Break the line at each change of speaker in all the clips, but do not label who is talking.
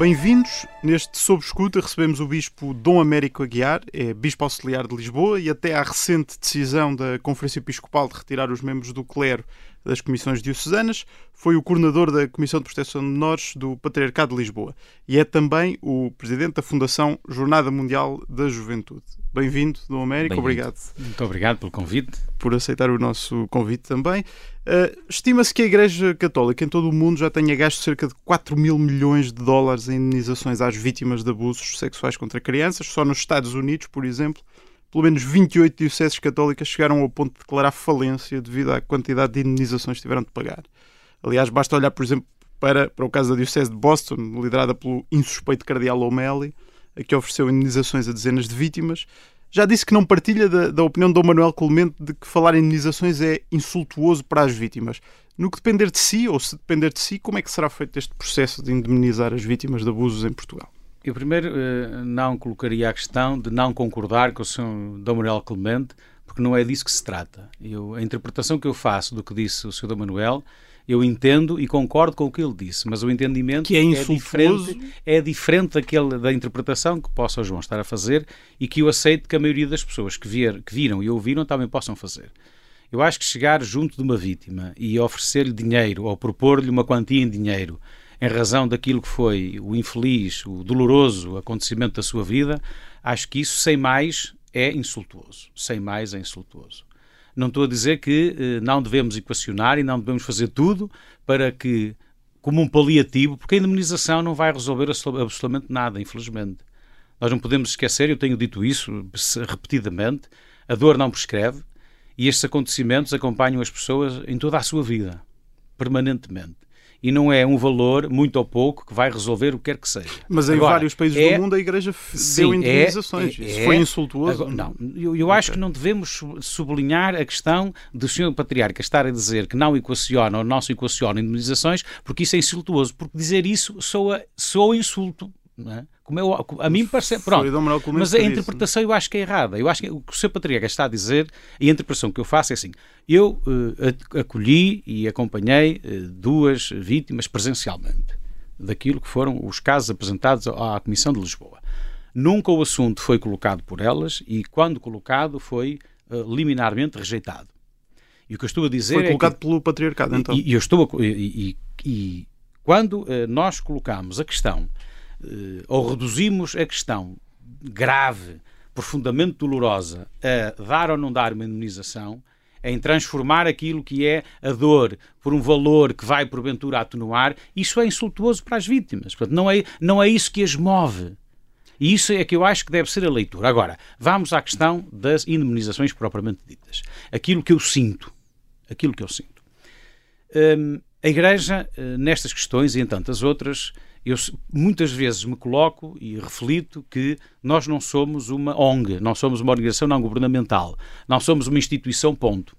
Bem-vindos. Neste Sob Escuta recebemos o Bispo Dom Américo Aguiar, é Bispo Auxiliar de Lisboa e até à recente decisão da Conferência Episcopal de retirar os membros do clero das comissões diocesanas, foi o coordenador da Comissão de Proteção de Menores do Patriarcado de Lisboa e é também o presidente da Fundação Jornada Mundial da Juventude. Bem-vindo, Dom Américo,
Bem
obrigado.
Muito obrigado pelo convite.
Por aceitar o nosso convite também. Uh, Estima-se que a Igreja Católica em todo o mundo já tenha gasto cerca de 4 mil milhões de dólares em indenizações às vítimas de abusos sexuais contra crianças. Só nos Estados Unidos, por exemplo, pelo menos 28 dioceses católicas chegaram ao ponto de declarar falência devido à quantidade de indenizações que tiveram de pagar. Aliás, basta olhar, por exemplo, para, para o caso da Diocese de Boston, liderada pelo insuspeito Cardeal O'Malley, que ofereceu indenizações a dezenas de vítimas. Já disse que não partilha da, da opinião de Dom Manuel Clemente de que falar em indenizações é insultuoso para as vítimas. No que depender de si, ou se depender de si, como é que será feito este processo de indemnizar as vítimas de abusos em Portugal?
Eu primeiro eh, não colocaria a questão de não concordar com o Sr. Dom Manuel Clemente, porque não é disso que se trata. Eu, a interpretação que eu faço do que disse o Sr. Dom Manuel eu entendo e concordo com o que ele disse, mas o entendimento
que é,
é diferente, é diferente daquele, da interpretação que possa o João estar a fazer e que eu aceito que a maioria das pessoas que, vier, que viram e ouviram também possam fazer. Eu acho que chegar junto de uma vítima e oferecer-lhe dinheiro ou propor-lhe uma quantia em dinheiro em razão daquilo que foi o infeliz, o doloroso acontecimento da sua vida, acho que isso, sem mais, é insultuoso. Sem mais, é insultuoso. Não estou a dizer que eh, não devemos equacionar e não devemos fazer tudo para que, como um paliativo, porque a indemnização não vai resolver absolutamente nada, infelizmente. Nós não podemos esquecer, eu tenho dito isso repetidamente, a dor não prescreve e estes acontecimentos acompanham as pessoas em toda a sua vida, permanentemente e não é um valor, muito ou pouco, que vai resolver o que quer que seja.
Mas em
agora,
vários países é, do mundo a Igreja sim, deu é, indemnizações. É, Isso foi insultuoso?
Agora, não, eu, eu acho que não devemos sublinhar a questão do Sr. Patriarca estar a dizer que não equaciona ou não se equaciona indemnizações, porque isso é insultuoso. Porque dizer isso soa, soa insulto. É? Como eu, a mim parece. Pronto, mas a interpretação eu acho que é errada. Eu acho que o que o Sr. Patriarca está a dizer, e a interpretação que eu faço é assim: eu uh, acolhi e acompanhei uh, duas vítimas presencialmente daquilo que foram os casos apresentados à Comissão de Lisboa. Nunca o assunto foi colocado por elas e, quando colocado, foi uh, liminarmente rejeitado. E o que eu estou a dizer
foi
é.
colocado
que,
pelo patriarcado, então.
E, e eu estou a, e, e, quando nós colocamos a questão ou reduzimos a questão grave, profundamente dolorosa, a dar ou não dar uma indemnização, em transformar aquilo que é a dor por um valor que vai porventura atenuar, isso é insultuoso para as vítimas. Portanto, não é, não é isso que as move. E isso é que eu acho que deve ser a leitura. Agora, vamos à questão das indemnizações propriamente ditas. Aquilo que eu sinto. Aquilo que eu sinto. Hum, a Igreja, eh, nestas questões e em tantas outras, eu muitas vezes me coloco e reflito que nós não somos uma ONG, não somos uma organização não governamental, não somos uma instituição, ponto.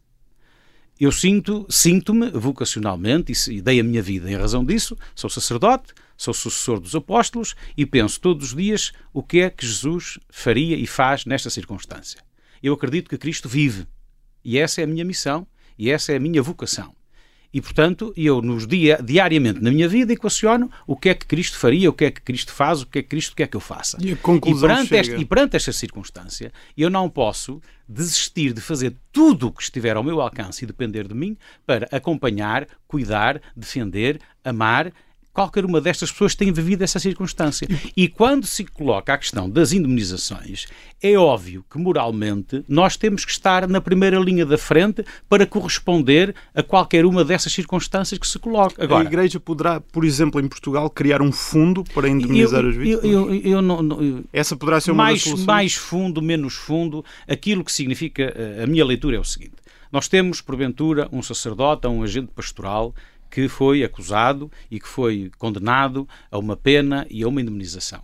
Eu sinto, sinto-me vocacionalmente e dei a minha vida em razão disso, sou sacerdote, sou sucessor dos apóstolos e penso todos os dias o que é que Jesus faria e faz nesta circunstância. Eu acredito que Cristo vive e essa é a minha missão e essa é a minha vocação. E, portanto, eu nos dia, diariamente na minha vida equaciono o que é que Cristo faria, o que é que Cristo faz, o que é que Cristo quer que eu faça.
E, a conclusão
e, perante,
chega...
e perante esta circunstância, eu não posso desistir de fazer tudo o que estiver ao meu alcance e depender de mim para acompanhar, cuidar, defender, amar qualquer uma destas pessoas tem vivido essa circunstância. E quando se coloca a questão das indemnizações, é óbvio que moralmente nós temos que estar na primeira linha da frente para corresponder a qualquer uma dessas circunstâncias que se coloca. Agora,
a Igreja poderá, por exemplo, em Portugal, criar um fundo para indemnizar
eu,
as vítimas?
Eu, eu, eu não, não,
Essa poderá ser uma
mais,
das soluções?
Mais fundo, menos fundo. Aquilo que significa, eh, a minha leitura é o seguinte. Nós temos, porventura, um sacerdote, um agente pastoral que foi acusado e que foi condenado a uma pena e a uma indemnização.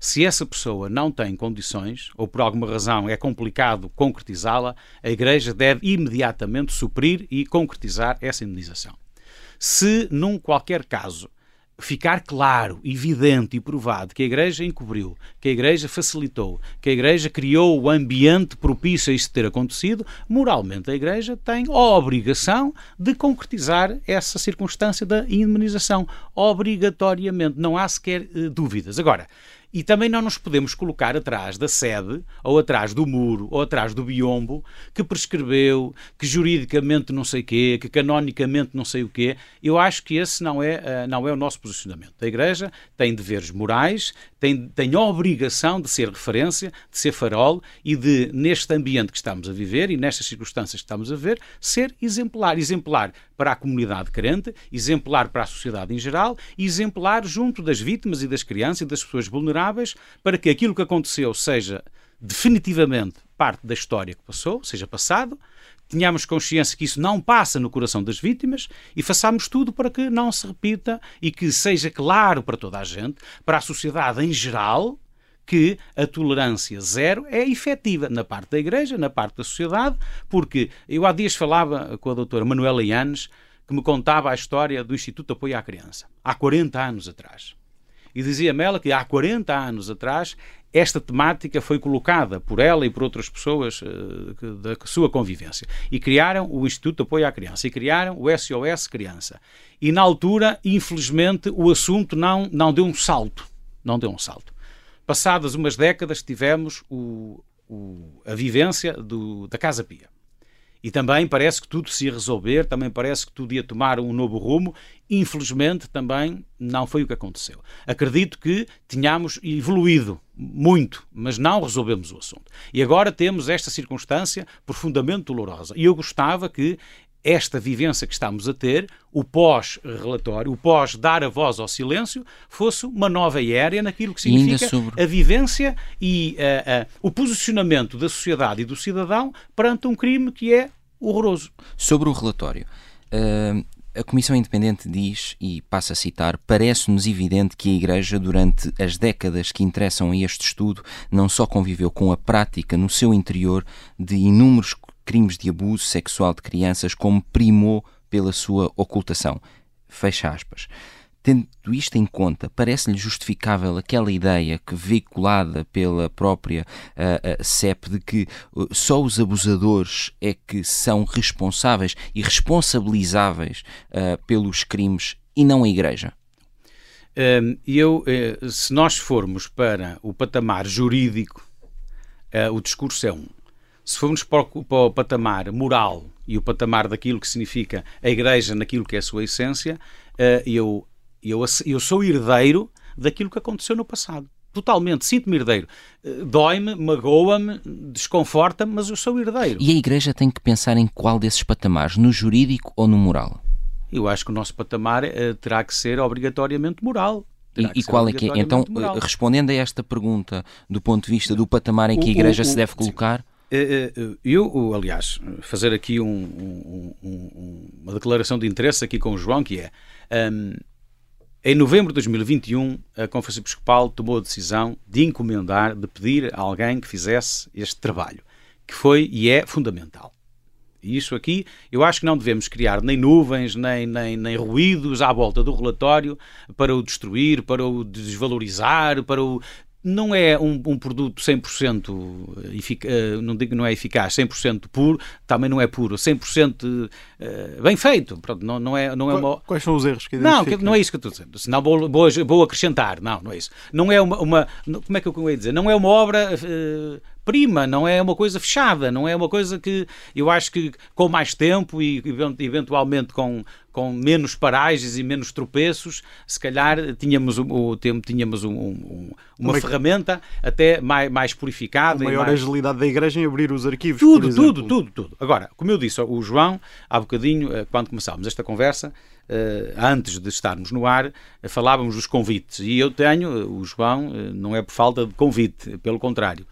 Se essa pessoa não tem condições, ou por alguma razão é complicado concretizá-la, a Igreja deve imediatamente suprir e concretizar essa indemnização. Se, num qualquer caso, ficar claro, evidente e provado que a Igreja encobriu, que a Igreja facilitou, que a Igreja criou o ambiente propício a isso ter acontecido, moralmente a Igreja tem a obrigação de concretizar essa circunstância da indemnização. Obrigatoriamente, não há sequer uh, dúvidas. Agora, e também não nos podemos colocar atrás da sede, ou atrás do muro, ou atrás do biombo, que prescreveu, que juridicamente não sei o quê, que canonicamente não sei o quê. Eu acho que esse não é, eh, não é o nosso posicionamento. A Igreja tem deveres morais, tem, tem a obrigação de ser referência, de ser farol e de, neste ambiente que estamos a viver e nestas circunstâncias que estamos a ver, ser exemplar. Exemplar para a comunidade crente, exemplar para a sociedade em geral e exemplar junto das vítimas e das crianças e das pessoas vulneráveis vulneráveis para que aquilo que aconteceu seja definitivamente parte da história que passou, seja passado, tenhamos consciência que isso não passa no coração das vítimas e façamos tudo para que não se repita e que seja claro para toda a gente, para a sociedade em geral, que a tolerância zero é efetiva na parte da Igreja, na parte da sociedade, porque eu há dias falava com a doutora Manuela Yanes, que me contava a história do Instituto de Apoio à Criança, há 40 anos atrás. E dizia-me ela que há 40 anos atrás esta temática foi colocada por ela e por outras pessoas uh, da sua convivência. E criaram o Instituto de Apoio à Criança e criaram o SOS Criança. E na altura, infelizmente, o assunto não, não deu um salto. Não deu um salto. Passadas umas décadas, tivemos o, o, a vivência do, da Casa Pia. E também parece que tudo se ia resolver, também parece que tudo ia tomar um novo rumo. Infelizmente, também não foi o que aconteceu. Acredito que tínhamos evoluído muito, mas não resolvemos o assunto. E agora temos esta circunstância profundamente dolorosa. E eu gostava que esta vivência que estamos a ter, o pós-relatório, o pós-dar a voz ao silêncio, fosse uma nova era naquilo que significa sobre... a vivência e uh, uh, o posicionamento da sociedade e do cidadão perante um crime que é horroroso.
Sobre o relatório, uh, a Comissão Independente diz, e passa a citar, parece-nos evidente que a Igreja, durante as décadas que interessam a este estudo, não só conviveu com a prática no seu interior de inúmeros crimes de abuso sexual de crianças, como primou pela sua ocultação. Fecha aspas. Tendo isto em conta, parece-lhe justificável aquela ideia que veiculada pela própria uh, uh, CEP de que uh, só os abusadores é que são responsáveis e responsabilizáveis pelos crimes e não a Igreja?
Eu, eh, se nós formos para o patamar jurídico, o discurso é um. Se formos para o, para o patamar moral e o patamar daquilo que significa a Igreja naquilo que é a sua essência, eu eu, eu sou herdeiro daquilo que aconteceu no passado. Totalmente, sinto-me herdeiro. Eh, dói-me, magoa-me, desconforta-me, mas eu sou herdeiro.
E a Igreja tem que pensar em qual desses patamares, no jurídico ou no moral?
Eu acho que o nosso patamar uh, terá que ser obrigatoriamente moral.
E, e qual é que é? Então, moral. respondendo a esta pergunta do ponto de vista do patamar em que a Igreja o, o, se deve colocar.
Eh, eu, aliás, fazer aqui um, um, um, uma declaração de interesse aqui com o João, que é. Um, em novembro de 2021, a Conferência Episcopal tomou a decisão de encomendar, de pedir a alguém que fizesse este trabalho, que foi e é fundamental. E isso aqui, eu acho que não devemos criar nem nuvens, nem, nem, nem ruídos à volta do relatório para o destruir, para o desvalorizar, para o não é um, um produto 100% efic eh, não digo não é eficaz, 100% puro, também não é puro, 100% uh, eh, bem feito. Pronto, não, não é, não é uma...
Quais são os erros que
Não, não é isso que eu estou dizendo. Senão vou, vou, vou acrescentar. Não, não é isso. Não é uma, uma como é que eu ia dizer? Não é uma obra uh, prima, não é uma coisa fechada, não é uma coisa que eu acho que com mais tempo e eventualmente com, com menos paragens e menos tropeços, se calhar tínhamos o, tempo tínhamos um, um, uma ferramenta até mais, mais purificada.
A maior
mais...
agilidade da Igreja em abrir os arquivos.
Tudo, tudo, tudo, tudo. Agora, como eu disse, o João, há bocadinho, eh, quando começámos esta conversa, antes de estarmos no ar, uh, falávamos dos convites. E eu tenho, uh, o João, não é por falta de convite, pelo contrário.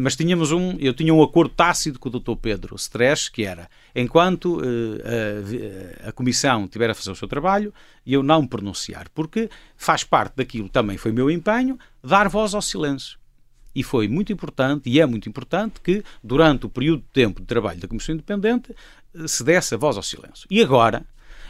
mas tínhamos um, eu tinha um acordo tácito com o Dr. Pedro Stresch, que era, enquanto a, Comissão tiver a fazer o seu trabalho, eu não pronunciar, porque faz parte daquilo, também foi meu empenho, dar voz ao silêncio. E foi muito importante, e é muito importante, que durante o período de tempo de trabalho da Comissão Independente se desse a voz ao silêncio. E agora,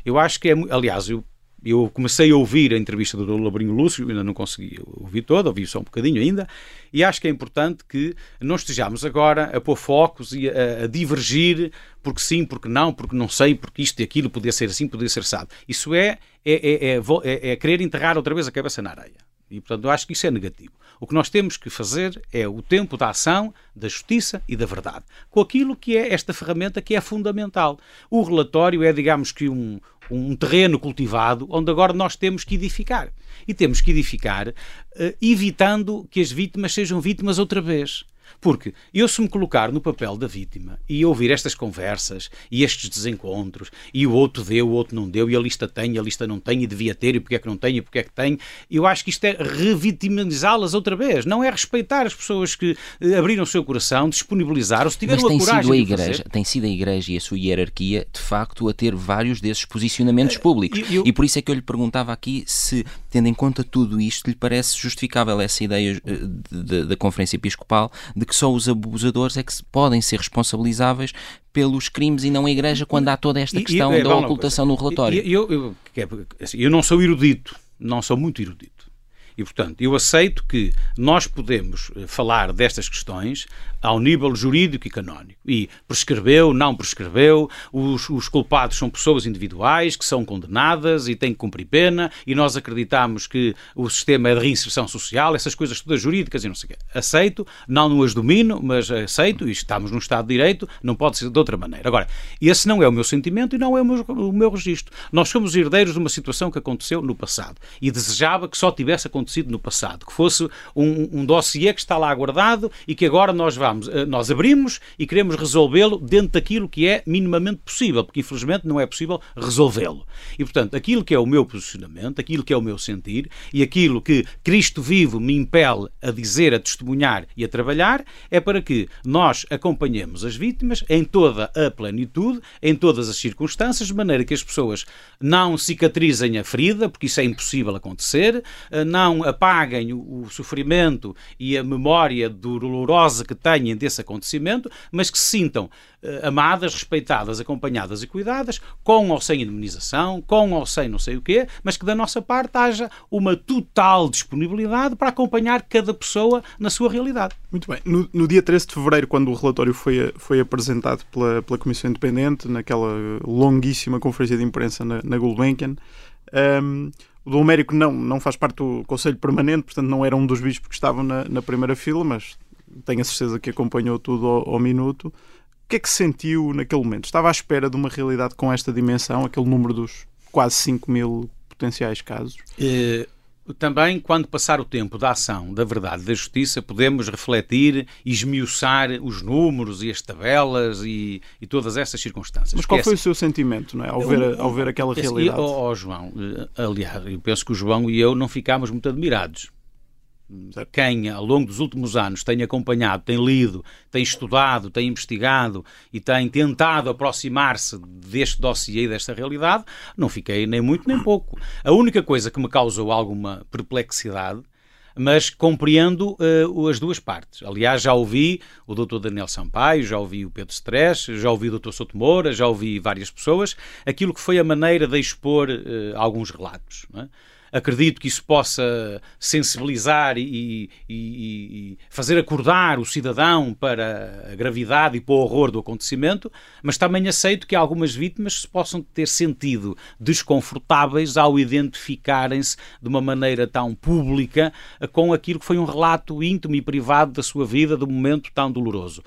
eu acho que é. Aliás, eu Eu comecei a ouvir a entrevista do Labrinho Lúcio, ainda não consegui ouvir toda, ouvi só um bocadinho ainda, e acho que é importante que não estejamos agora a pôr focos e a, a divergir porque sim, porque não, porque não sei, porque isto e aquilo podia ser assim, podia ser assado. Isso é, é, é, é, é querer enterrar outra vez a cabeça na areia. E, portanto, eu acho que isso é negativo. O que nós temos que fazer é o tempo da ação, da justiça e da verdade, com aquilo que é esta ferramenta que é fundamental. O relatório é, digamos que, um, um terreno cultivado onde agora nós temos que edificar. E temos que edificar uh, evitando que as vítimas sejam vítimas outra vez. Porque eu, se me colocar no papel da vítima e ouvir estas conversas e estes desencontros, e o outro deu, o outro não deu, e a lista tem, a lista não tem, e devia ter, e porque é que não tem, e porque é que tem, eu acho que isto é revitimizá-las outra vez. Não é respeitar as pessoas que eh, abriram o seu coração, disponibilizaram-se, tiveram
Mas tem
a coragem
sido a
igreja.
Tem sido a Igreja e a sua hierarquia, de facto, a ter vários desses posicionamentos públicos.
Eh, eu-
E por isso é que eu lhe perguntava aqui se, tendo em conta tudo isto, lhe parece justificável essa ideia eh, da Conferência Episcopal de que só os abusadores é que podem ser responsabilizáveis pelos crimes e não a Igreja quando há toda esta
E- e-
questão
é,
da
bom,
ocultação no relatório.
E- Eu, eu, que é- assim, eu não sou erudito, não sou muito erudito. E, portanto, eu aceito que nós podemos eh, falar destas questões ao nível jurídico e canónico. E prescreveu, não prescreveu, os, os culpados são pessoas individuais que são condenadas e têm que cumprir pena, e nós acreditamos que o sistema é de reinserção social, essas coisas todas jurídicas e não sei o quê. Aceito, não não as domino, mas aceito, e estamos num Estado de Direito, não pode ser de outra maneira. Agora, esse não é o meu sentimento e não é o meu, o meu registro. Nós somos herdeiros de uma situação que aconteceu no passado e desejava que só tivesse acontecido no passado, que fosse um, um dossiê que está lá guardado e que agora nós vamos, eh, nós abrimos e queremos resolvê-lo dentro daquilo que é minimamente possível, porque infelizmente não é possível resolvê-lo. E portanto, aquilo que é o meu posicionamento, aquilo que é o meu sentir e aquilo que Cristo vivo me impele a dizer, a testemunhar e a trabalhar é para que nós acompanhemos as vítimas em toda a plenitude, em todas as circunstâncias, de maneira que as pessoas não cicatrizem a ferida, porque isso é impossível acontecer, eh, não apaguem o, sofrimento e a memória dolorosa que desse acontecimento, mas que se sintam eh, amadas, respeitadas, acompanhadas e cuidadas, com ou sem indemnização, com ou sem não sei o quê, mas que da nossa parte haja uma total disponibilidade para acompanhar cada pessoa na sua realidade.
Muito bem. No, no dia 13 de fevereiro, quando o relatório foi, foi apresentado pela, pela Comissão Independente, naquela longuíssima conferência de imprensa na, na Gulbenkian, um, o Dom Américo não, não faz parte do Conselho Permanente, portanto não era um dos bispos que estavam na, na primeira fila, mas tenho a certeza que acompanhou tudo ao, ao minuto. O que é que sentiu naquele momento? Estava à espera de uma realidade com esta dimensão, aquele número dos quase 5 mil potenciais casos?
Eh, também, quando passar o tempo da ação, da verdade, da justiça, podemos refletir e esmiuçar os números e as tabelas e, e todas essas circunstâncias.
Mas qual foi o
assim,
seu sentimento não é? ao, ver, ao ver aquela realidade?
E, ó, ó, João, eh, aliás, eu penso que o João e eu não ficámos muito admirados. Quem, ao longo dos últimos anos, tem acompanhado, tem lido, tem estudado, tem investigado e tem tentado aproximar-se deste dossiê e desta realidade, não fiquei nem muito nem pouco. A única coisa que me causou alguma perplexidade mas compreendo uh, as duas partes. Aliás, já ouvi o Dr. Daniel Sampaio, já ouvi o Pedro Stress, já ouvi o Dr. Souto Moura, já ouvi várias pessoas, aquilo que foi a maneira de expor uh, alguns relatos. Não é? Acredito que isso possa sensibilizar e, e, e, fazer acordar o cidadão para a gravidade e para o horror do acontecimento, mas também aceito que algumas vítimas se possam ter sentido desconfortáveis ao identificarem-se de uma maneira tão pública com aquilo que foi um relato íntimo e privado da sua vida, de um momento tão doloroso.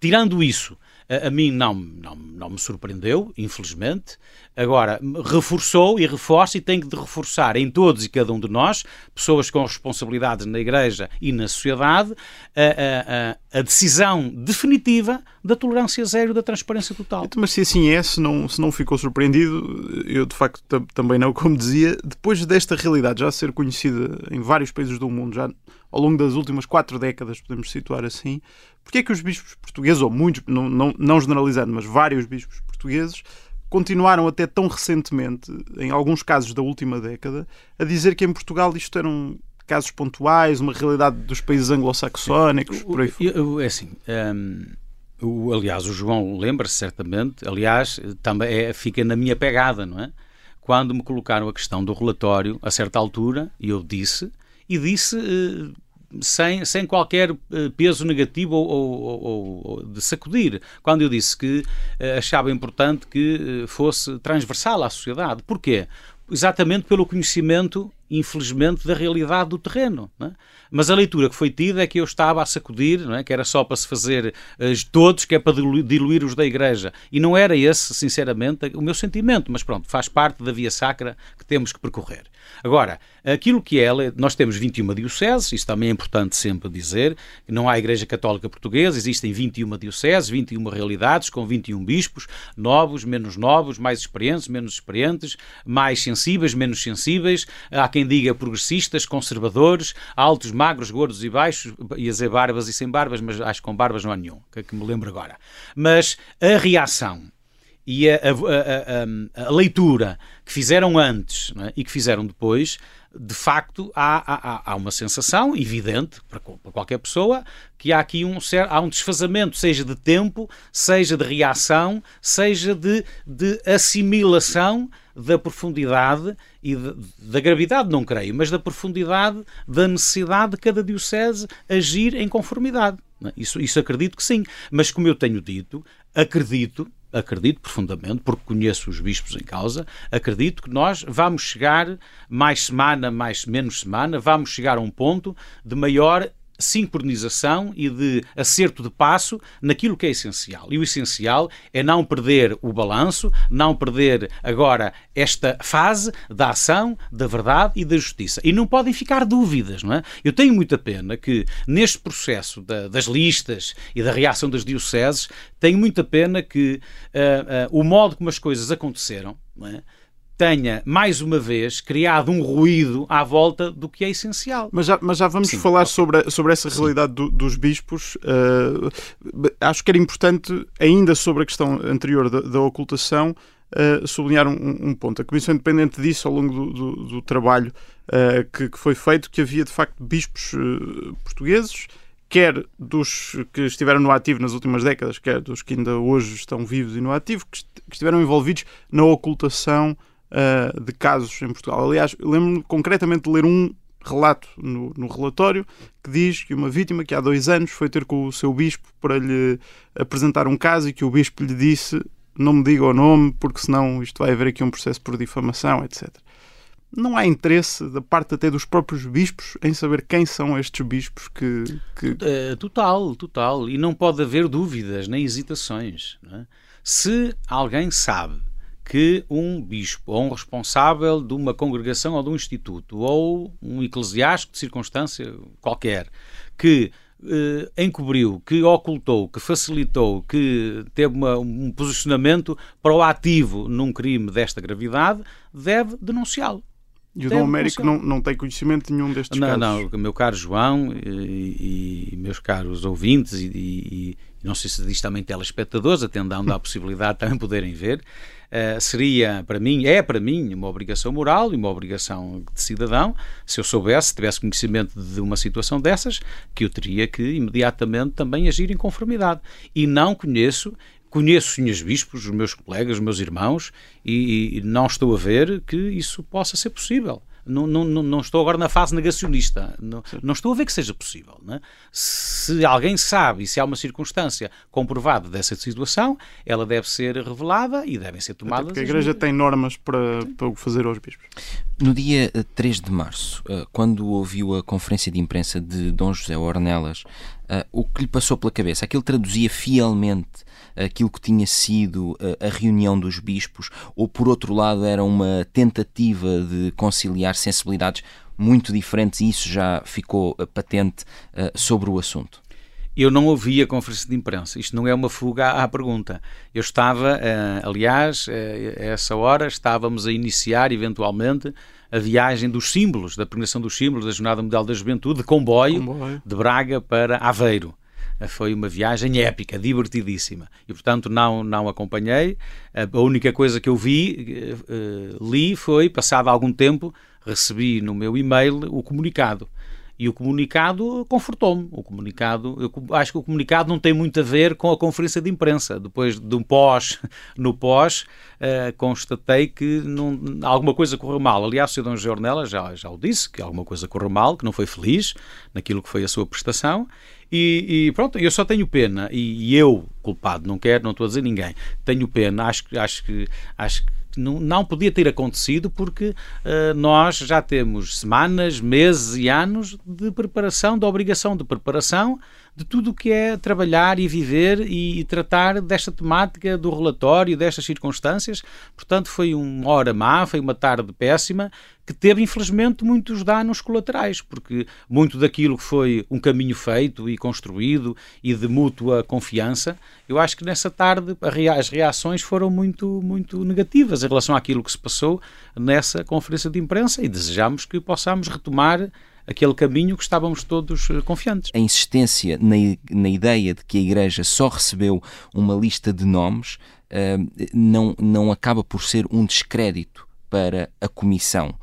Tirando isso, a, a mim não, não, não me surpreendeu, infelizmente. Agora, reforçou e reforça e tem de reforçar em todos e cada um de nós, pessoas com responsabilidades na Igreja e na sociedade, a, a, a decisão definitiva da tolerância zero, da transparência total.
Então, mas se assim é, se não, se não ficou surpreendido, eu de facto também não, como dizia, depois desta realidade já ser conhecida em vários países do mundo, já ao longo das últimas quatro décadas, podemos situar assim, porque é que os bispos portugueses, ou muitos, não, não, não generalizando, mas vários bispos portugueses, continuaram até tão recentemente, em alguns casos da última década, a dizer que em Portugal isto eram casos pontuais, uma realidade dos países anglo-saxónicos, por aí
fora. É assim, hum, o, aliás, o João lembra-se certamente, aliás, também é, fica na minha pegada, não é? quando me colocaram a questão do relatório, a certa altura, e eu disse, e disse eh, sem, sem qualquer eh, peso negativo ou, ou, ou, de sacudir, quando eu disse que eh, achava importante que fosse transversal à sociedade. Porquê? Exatamente pelo conhecimento, infelizmente, da realidade do terreno. É? Mas a leitura que foi tida é que eu estava a sacudir, é? que era só para se fazer todos, que é para diluir os da Igreja. E não era esse, sinceramente, o meu sentimento. Mas pronto, faz parte da via sacra que temos que percorrer. Agora, aquilo que é, nós temos 21 dioceses, isso também é importante sempre dizer, não há Igreja Católica Portuguesa, existem 21 dioceses, 21 realidades, com 21 bispos, novos, menos novos, mais experientes, menos experientes, mais sensíveis, menos sensíveis, há quem diga progressistas, conservadores, altos, magros, gordos e baixos, ia dizer barbas e sem barbas, mas acho que com barbas não há nenhum, que, é que me lembro agora. Mas a reação e a, a, a, a leitura que fizeram antes é? e que fizeram depois, de facto, há, há, há uma sensação evidente para, para, qualquer pessoa que há aqui um, há um desfazamento, seja de tempo, seja de reação, seja de, de assimilação da profundidade e de, da gravidade, não creio, mas da profundidade da necessidade de cada diocese agir em conformidade. É? Isso, isso acredito que sim. Mas, como eu tenho dito, acredito acredito profundamente, porque conheço os bispos em causa, acredito que nós vamos chegar mais semana, mais menos semana, vamos chegar a um ponto de maior sincronização e de acerto de passo naquilo que é essencial. E o essencial é não perder o balanço, não perder agora esta fase da ação, da verdade e da justiça. E não podem ficar dúvidas, não é? Eu tenho muita pena que neste processo da, das listas e da reação das dioceses, tenho muita pena que uh, uh, o modo como as coisas aconteceram, não é? Tenha, mais uma vez, criado um ruído à volta do que é essencial.
Mas já, mas já vamos Sim, falar okay. sobre, sobre essa realidade do, dos bispos. Uh, acho que era importante, ainda sobre a questão anterior da, da ocultação, uh, sublinhar um, um, ponto. A Comissão Independente disse ao longo do, do, do trabalho uh, que, que, foi feito que havia, de facto, bispos portugueses quer dos que estiveram no ativo nas últimas décadas, quer dos que ainda hoje estão vivos e no ativo, que, estiveram envolvidos na ocultação uh, de casos em Portugal. Aliás, lembro-me concretamente de ler um relato no, no, relatório que diz que uma vítima que há dois anos foi ter com o seu bispo para lhe apresentar um caso e que o bispo lhe disse não me diga o nome porque senão isto vai haver aqui um processo por difamação, etc. Não há interesse da parte até dos próprios bispos em saber quem são estes bispos que... que...
Uh, total, total. E não pode haver dúvidas nem hesitações. É? Se alguém sabe que um bispo ou um responsável de uma congregação ou de um instituto ou um eclesiástico de circunstância qualquer que eh, encobriu, que ocultou, que facilitou, que teve uma, um posicionamento proativo num crime desta gravidade, deve denunciá-lo.
E o Dom Américo não, não tem conhecimento nenhum destes
não,
casos?
Não, meu caro João e, e meus caros ouvintes, e, e, não sei se diz também telespectadores, atendendo à possibilidade de também poderem ver, uh, seria para mim, é para mim, uma obrigação moral e uma obrigação de cidadão, se eu soubesse, tivesse conhecimento de uma situação dessas, que eu teria que imediatamente também agir em conformidade. E não conheço Conheço os senhores bispos, os meus colegas, os meus irmãos, e, e não estou a ver que isso possa ser possível. Não, não, não, estou agora na fase negacionista. Não, não estou a ver que seja possível. É? Se alguém sabe e se há uma circunstância comprovada dessa situação, ela deve ser revelada e devem ser tomadas.
Porque a Igreja tem normas para, para o fazer aos bispos.
No dia 3 eh, de março, eh, quando ouviu a conferência de imprensa de Dom José Ornelas, eh, o que lhe passou pela cabeça? Aquilo traduzia fielmente aquilo que tinha sido a, a reunião dos bispos, ou por outro lado era uma tentativa de conciliar sensibilidades muito diferentes e isso já ficou uh, patente uh, sobre o assunto?
Eu não ouvi a conferência de imprensa. Isto não é uma fuga à, pergunta. Eu estava, aliás, a essa hora estávamos a iniciar eventualmente a viagem dos símbolos, da premiação dos símbolos da Jornada Mundial da Juventude, de comboio, comboio. de Braga para Aveiro foi uma viagem épica, divertidíssima. E, portanto, não, não acompanhei. A única coisa que eu vi, uh, li, foi, passado algum tempo, recebi no meu e-mail o comunicado. E o comunicado confortou-me. O comunicado, eu acho que o comunicado não tem muito a ver com a conferência de imprensa. Depois de um pós, no pós, uh, constatei que não, alguma coisa correu mal. Aliás, o Sr. Dom Jornela já, já o disse, que alguma coisa correu mal, que não foi feliz naquilo que foi a sua prestação. E, e, pronto, eu só tenho pena, e, e, eu, culpado, não quero, não estou a dizer ninguém, tenho pena, acho, acho que acho que não, não podia ter acontecido porque uh, nós já temos semanas, meses e anos de preparação, de obrigação de preparação de tudo o que é trabalhar e viver e, e, tratar desta temática do relatório, destas circunstâncias. Portanto, foi uma hora má, foi uma tarde péssima, que teve, infelizmente, muitos danos colaterais, porque muito daquilo que foi um caminho feito e construído e de mútua confiança, eu acho que nessa tarde as reações foram muito, muito negativas em relação àquilo que se passou nessa conferência de imprensa e desejamos que possamos retomar aquele caminho que estávamos todos eh, confiantes.
A insistência na, na ideia de que a Igreja só recebeu uma lista de nomes uh, não, não acaba por ser um descrédito para a Comissão.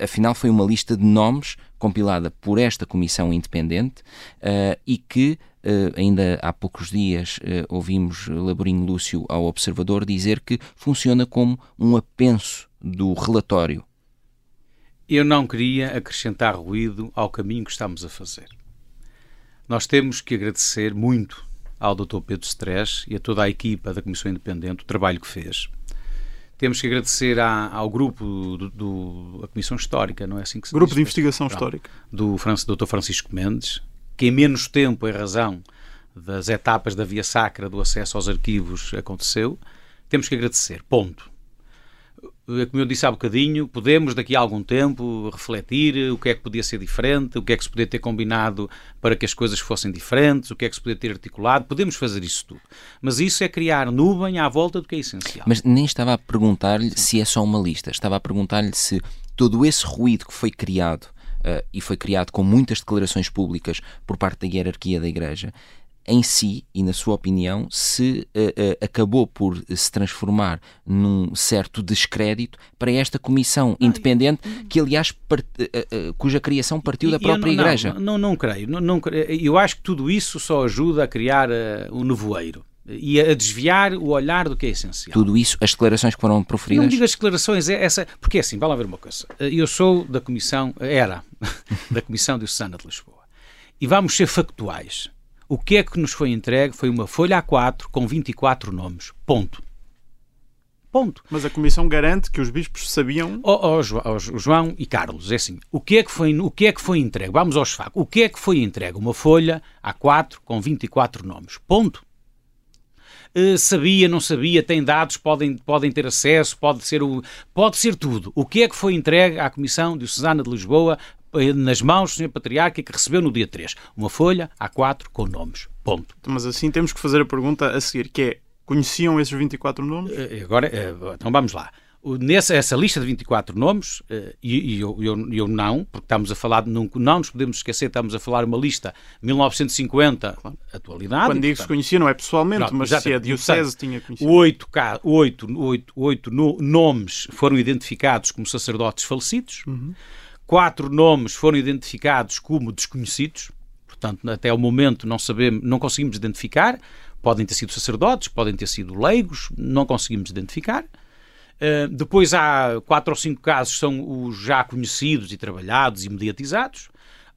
Afinal, foi uma lista de nomes compilada por esta Comissão Independente uh, e que Uh, ainda há poucos dias uh, ouvimos Laborinho Lúcio ao Observador dizer que funciona como um apenso do relatório
eu não queria acrescentar ruído ao caminho que estamos a fazer. Nós temos que agradecer muito ao Dr. Pedro Stress e a toda a equipa da Comissão Independente o trabalho que fez. Temos que agradecer à, ao grupo do, do, da Comissão Histórica, não é assim que se
Grupo
diz?
de Investigação Histórica.
Do Dr. Francisco Mendes, que em menos tempo, em razão das etapas da via sacra do acesso aos arquivos, aconteceu. Temos que agradecer. Ponto. É como eu disse há bocadinho, podemos daqui a algum tempo refletir o que é que podia ser diferente, o que é que se podia ter combinado para que as coisas fossem diferentes, o que é que se podia ter articulado, podemos fazer isso tudo. Mas isso é criar nuvem à volta do que é essencial.
Mas nem estava a perguntar-lhe se é só uma lista, estava a perguntar-lhe se todo esse ruído que foi criado uh, e foi criado com muitas declarações públicas por parte da hierarquia da Igreja, em si e na sua opinião se uh, uh, acabou por se transformar num certo descrédito para esta comissão independente que aliás part, uh, cuja criação partiu da própria
não,
igreja
não, não, não creio não, não, eu acho que tudo isso só ajuda a criar o um nevoeiro e a desviar o olhar do que é essencial.
Tudo isso, as declarações que foram proferidas?
Não digo as declarações, é essa, porque é assim, vai lá ver uma coisa. Eu sou da comissão, era da Comissão de Diocesana de Lisboa. E vamos ser factuais. O que é que nos foi entregue foi uma folha A4 com 24 nomes. Ponto. Ponto.
Mas a Comissão garante que os bispos sabiam.
Oh, oh, oh, João e Carlos, é assim. O que é que foi, o que é que foi entregue? Vamos aos factos. O que é que foi entregue? Uma folha A4 com 24 nomes. Ponto. Uh, sabia, não sabia, tem dados, podem, podem ter acesso, pode ser, o, pode ser tudo. O que é que foi entregue à Comissão Diocesana de Lisboa eh, nas mãos do Sr. Patriarca que recebeu no dia 3. Uma folha A4 com nomes. Ponto.
Mas assim temos que fazer a pergunta a seguir, que é, conheciam esses 24 nomes?
Eh, agora, eh, então vamos lá. Nessa essa lista de 24 nomes, e, eu, eu, eu, não, porque estamos a falar, não, não nos podemos esquecer, estamos a falar uma lista 1950, claro. atualidade.
Quando digo que se conhecia, não é pessoalmente, mas se a Diocese tinha conhecido.
Oito, oito, oito, oito nomes foram identificados como sacerdotes falecidos. Uhum. Quatro nomes foram identificados como desconhecidos, portanto, até o momento não sabemos, não conseguimos identificar. Podem ter sido sacerdotes, podem ter sido leigos, não conseguimos identificar. Uh, depois há quatro ou cinco casos são os já conhecidos e trabalhados e mediatizados.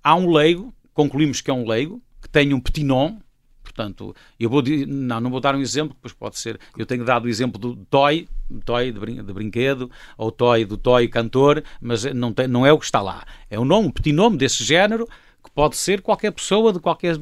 Há um leigo, concluímos que é um leigo, que tem um petit nom, Portanto, eu vou não, não vou dar um exemplo, pois pode ser. Eu tenho dado o exemplo do toy, toy de, brin de brinquedo, ou toy do toy cantor, mas não, tem, não é o que está lá. É um nome, um petit nome desse género que pode ser qualquer pessoa de qualquer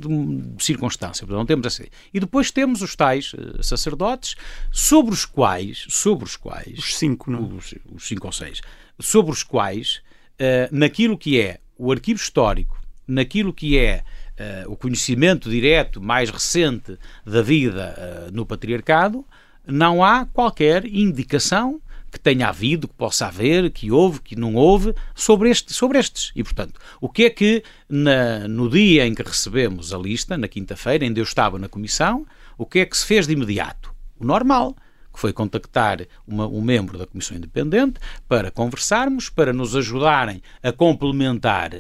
circunstância. Não temos assim. E depois temos os tais uh, sacerdotes sobre os quais, sobre os quais,
os cinco, não?
Os, os cinco ou seis, sobre os quais, uh, naquilo que é o arquivo histórico, naquilo que é uh, o conhecimento direto mais recente da vida uh, no patriarcado, não há qualquer indicação que tenha havido, que possa haver, que houve, que não houve, sobre, este, sobre estes. E, portanto, o que é que na, no dia em que recebemos a lista, na quinta-feira, ainda eu estava na comissão, o que é que se fez de imediato? O normal que foi contactar uma, um membro da Comissão Independente para conversarmos, para nos ajudarem a complementar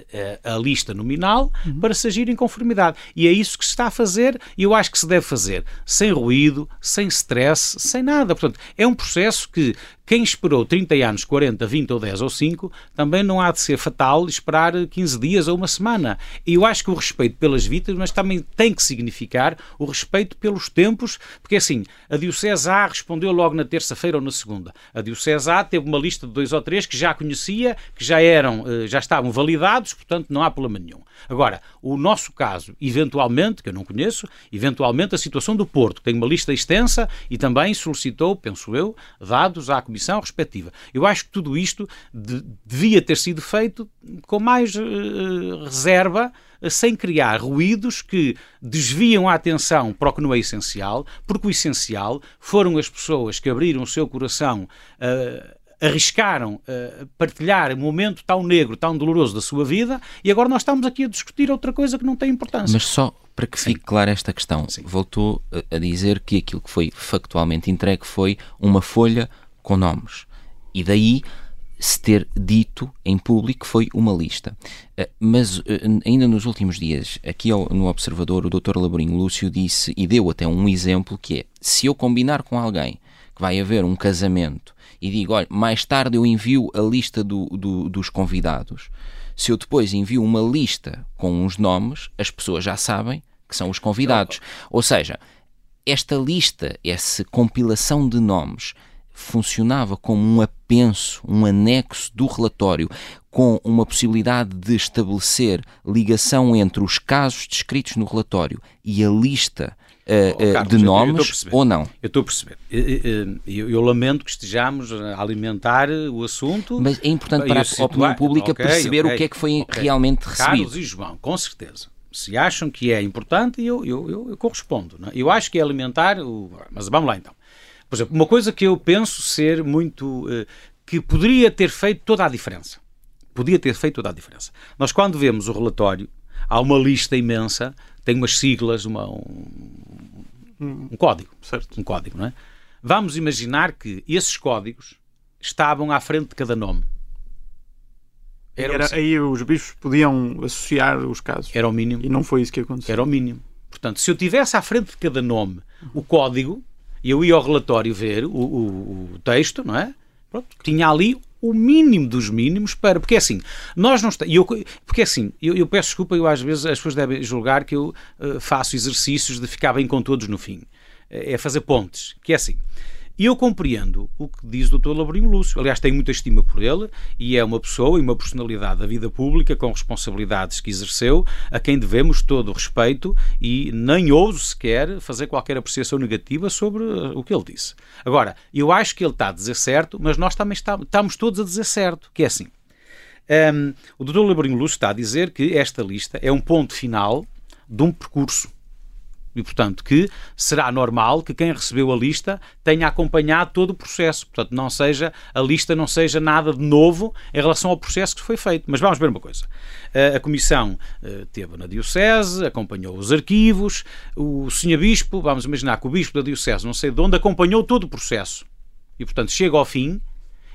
a, a lista nominal, uhum. para se agir em conformidade. E é isso que se está a fazer e eu acho que se deve fazer sem ruído, sem stress, sem nada. Portanto, é um processo que quem esperou 30 anos, 40, 20 ou 10 ou 5, também não há de ser fatal esperar 15 dias ou uma semana. E eu acho que o respeito pelas vítimas também tem que significar o respeito pelos tempos, porque assim, a Diocese A respondeu logo na terça-feira ou na segunda. A Diocese A teve uma lista de dois ou três que já conhecia, que já eram, eh, já estavam validados, portanto não há problema nenhum. Agora, o nosso caso, eventualmente, que eu não conheço, eventualmente a situação do Porto, que tem uma lista extensa e também solicitou, penso eu, dados à Comissão respectiva. Eu acho que tudo isto de, devia ter sido feito com mais uh, reserva, uh, sem criar ruídos que desviam a atenção para o que não é essencial, porque o essencial foram as pessoas que abriram o seu coração. Uh, arriscaram uh, partilhar um momento tão negro, tão doloroso da sua vida, e agora nós estamos aqui a discutir outra coisa que não tem importância.
Mas só para que fique clara esta questão, Sim. voltou a dizer que aquilo que foi factualmente entregue foi uma folha com nomes. E daí se ter dito em público foi uma lista. Eh, mas eh, ainda nos últimos dias, aqui no Observador, o Dr. Laborinho Lúcio disse e deu até um exemplo que é: se eu combinar com alguém que vai haver um casamento e digo, olha, mais tarde eu envio a lista do, do, dos convidados, se eu depois envio uma lista com uns nomes, as pessoas já sabem que são os convidados. Ou seja, esta lista, essa compilação de nomes, funcionava como um apenso, um anexo do relatório, com uma possibilidade de estabelecer ligação entre os casos descritos no relatório e a lista uh, oh, Carlos, de nomes ou não?
Eu estou a perceber. Eu, eu, eu, lamento que estejamos a alimentar o assunto.
Mas é importante para a situar... opinião pública okay, perceber okay, o que é que foi okay. realmente recebido.
Carlos e João, com certeza. Se acham que é importante, eu, eu, eu, eu correspondo. Não? É? Eu acho que é alimentar o. Mas vamos lá então. Por exemplo, uma coisa que eu penso ser muito. Uh, que poderia ter feito toda a diferença. Podia ter feito toda a diferença. Nós, quando vemos o relatório, há uma lista imensa, tem umas siglas, uma, um, um código. Certo. Um código, não é? Vamos imaginar que esses códigos estavam à frente de cada nome.
Era, assim. aí os bispos podiam associar os casos.
Era o mínimo.
E não foi isso que aconteceu.
Era o mínimo. Portanto, se eu tivesse à frente de cada nome o código, eu ia ao relatório ver o, o, o texto, não é? Pronto, tinha ali o mínimo dos mínimos para. Porque assim, nós não estamos. Porque assim, eu, eu, peço desculpa, eu às vezes as pessoas devem julgar que eu uh, faço exercícios de ficar bem com todos no fim. É fazer pontes. Que é assim. E eu compreendo o que diz o Dr. Labrinho Lúcio. Aliás, tenho muita estima por ele e é uma pessoa e uma personalidade da vida pública com responsabilidades que exerceu, a quem devemos todo o respeito e nem ouso sequer fazer qualquer apreciação negativa sobre o que ele disse. Agora, eu acho que ele está a dizer certo, mas nós também estamos todos a dizer certo, que é assim. Um, o Dr. Labrinho Lúcio está a dizer que esta lista é um ponto final de um percurso e, portanto, que será normal que quem recebeu a lista tenha acompanhado todo o processo. Portanto, não seja, a lista não seja nada de novo em relação ao processo que foi feito. Mas vamos ver uma coisa. A Comissão eh, teve na Diocese, acompanhou os arquivos, o Sr. Bispo, vamos imaginar que o Bispo da Diocese, não sei de onde, acompanhou todo o processo. E, portanto, chega ao fim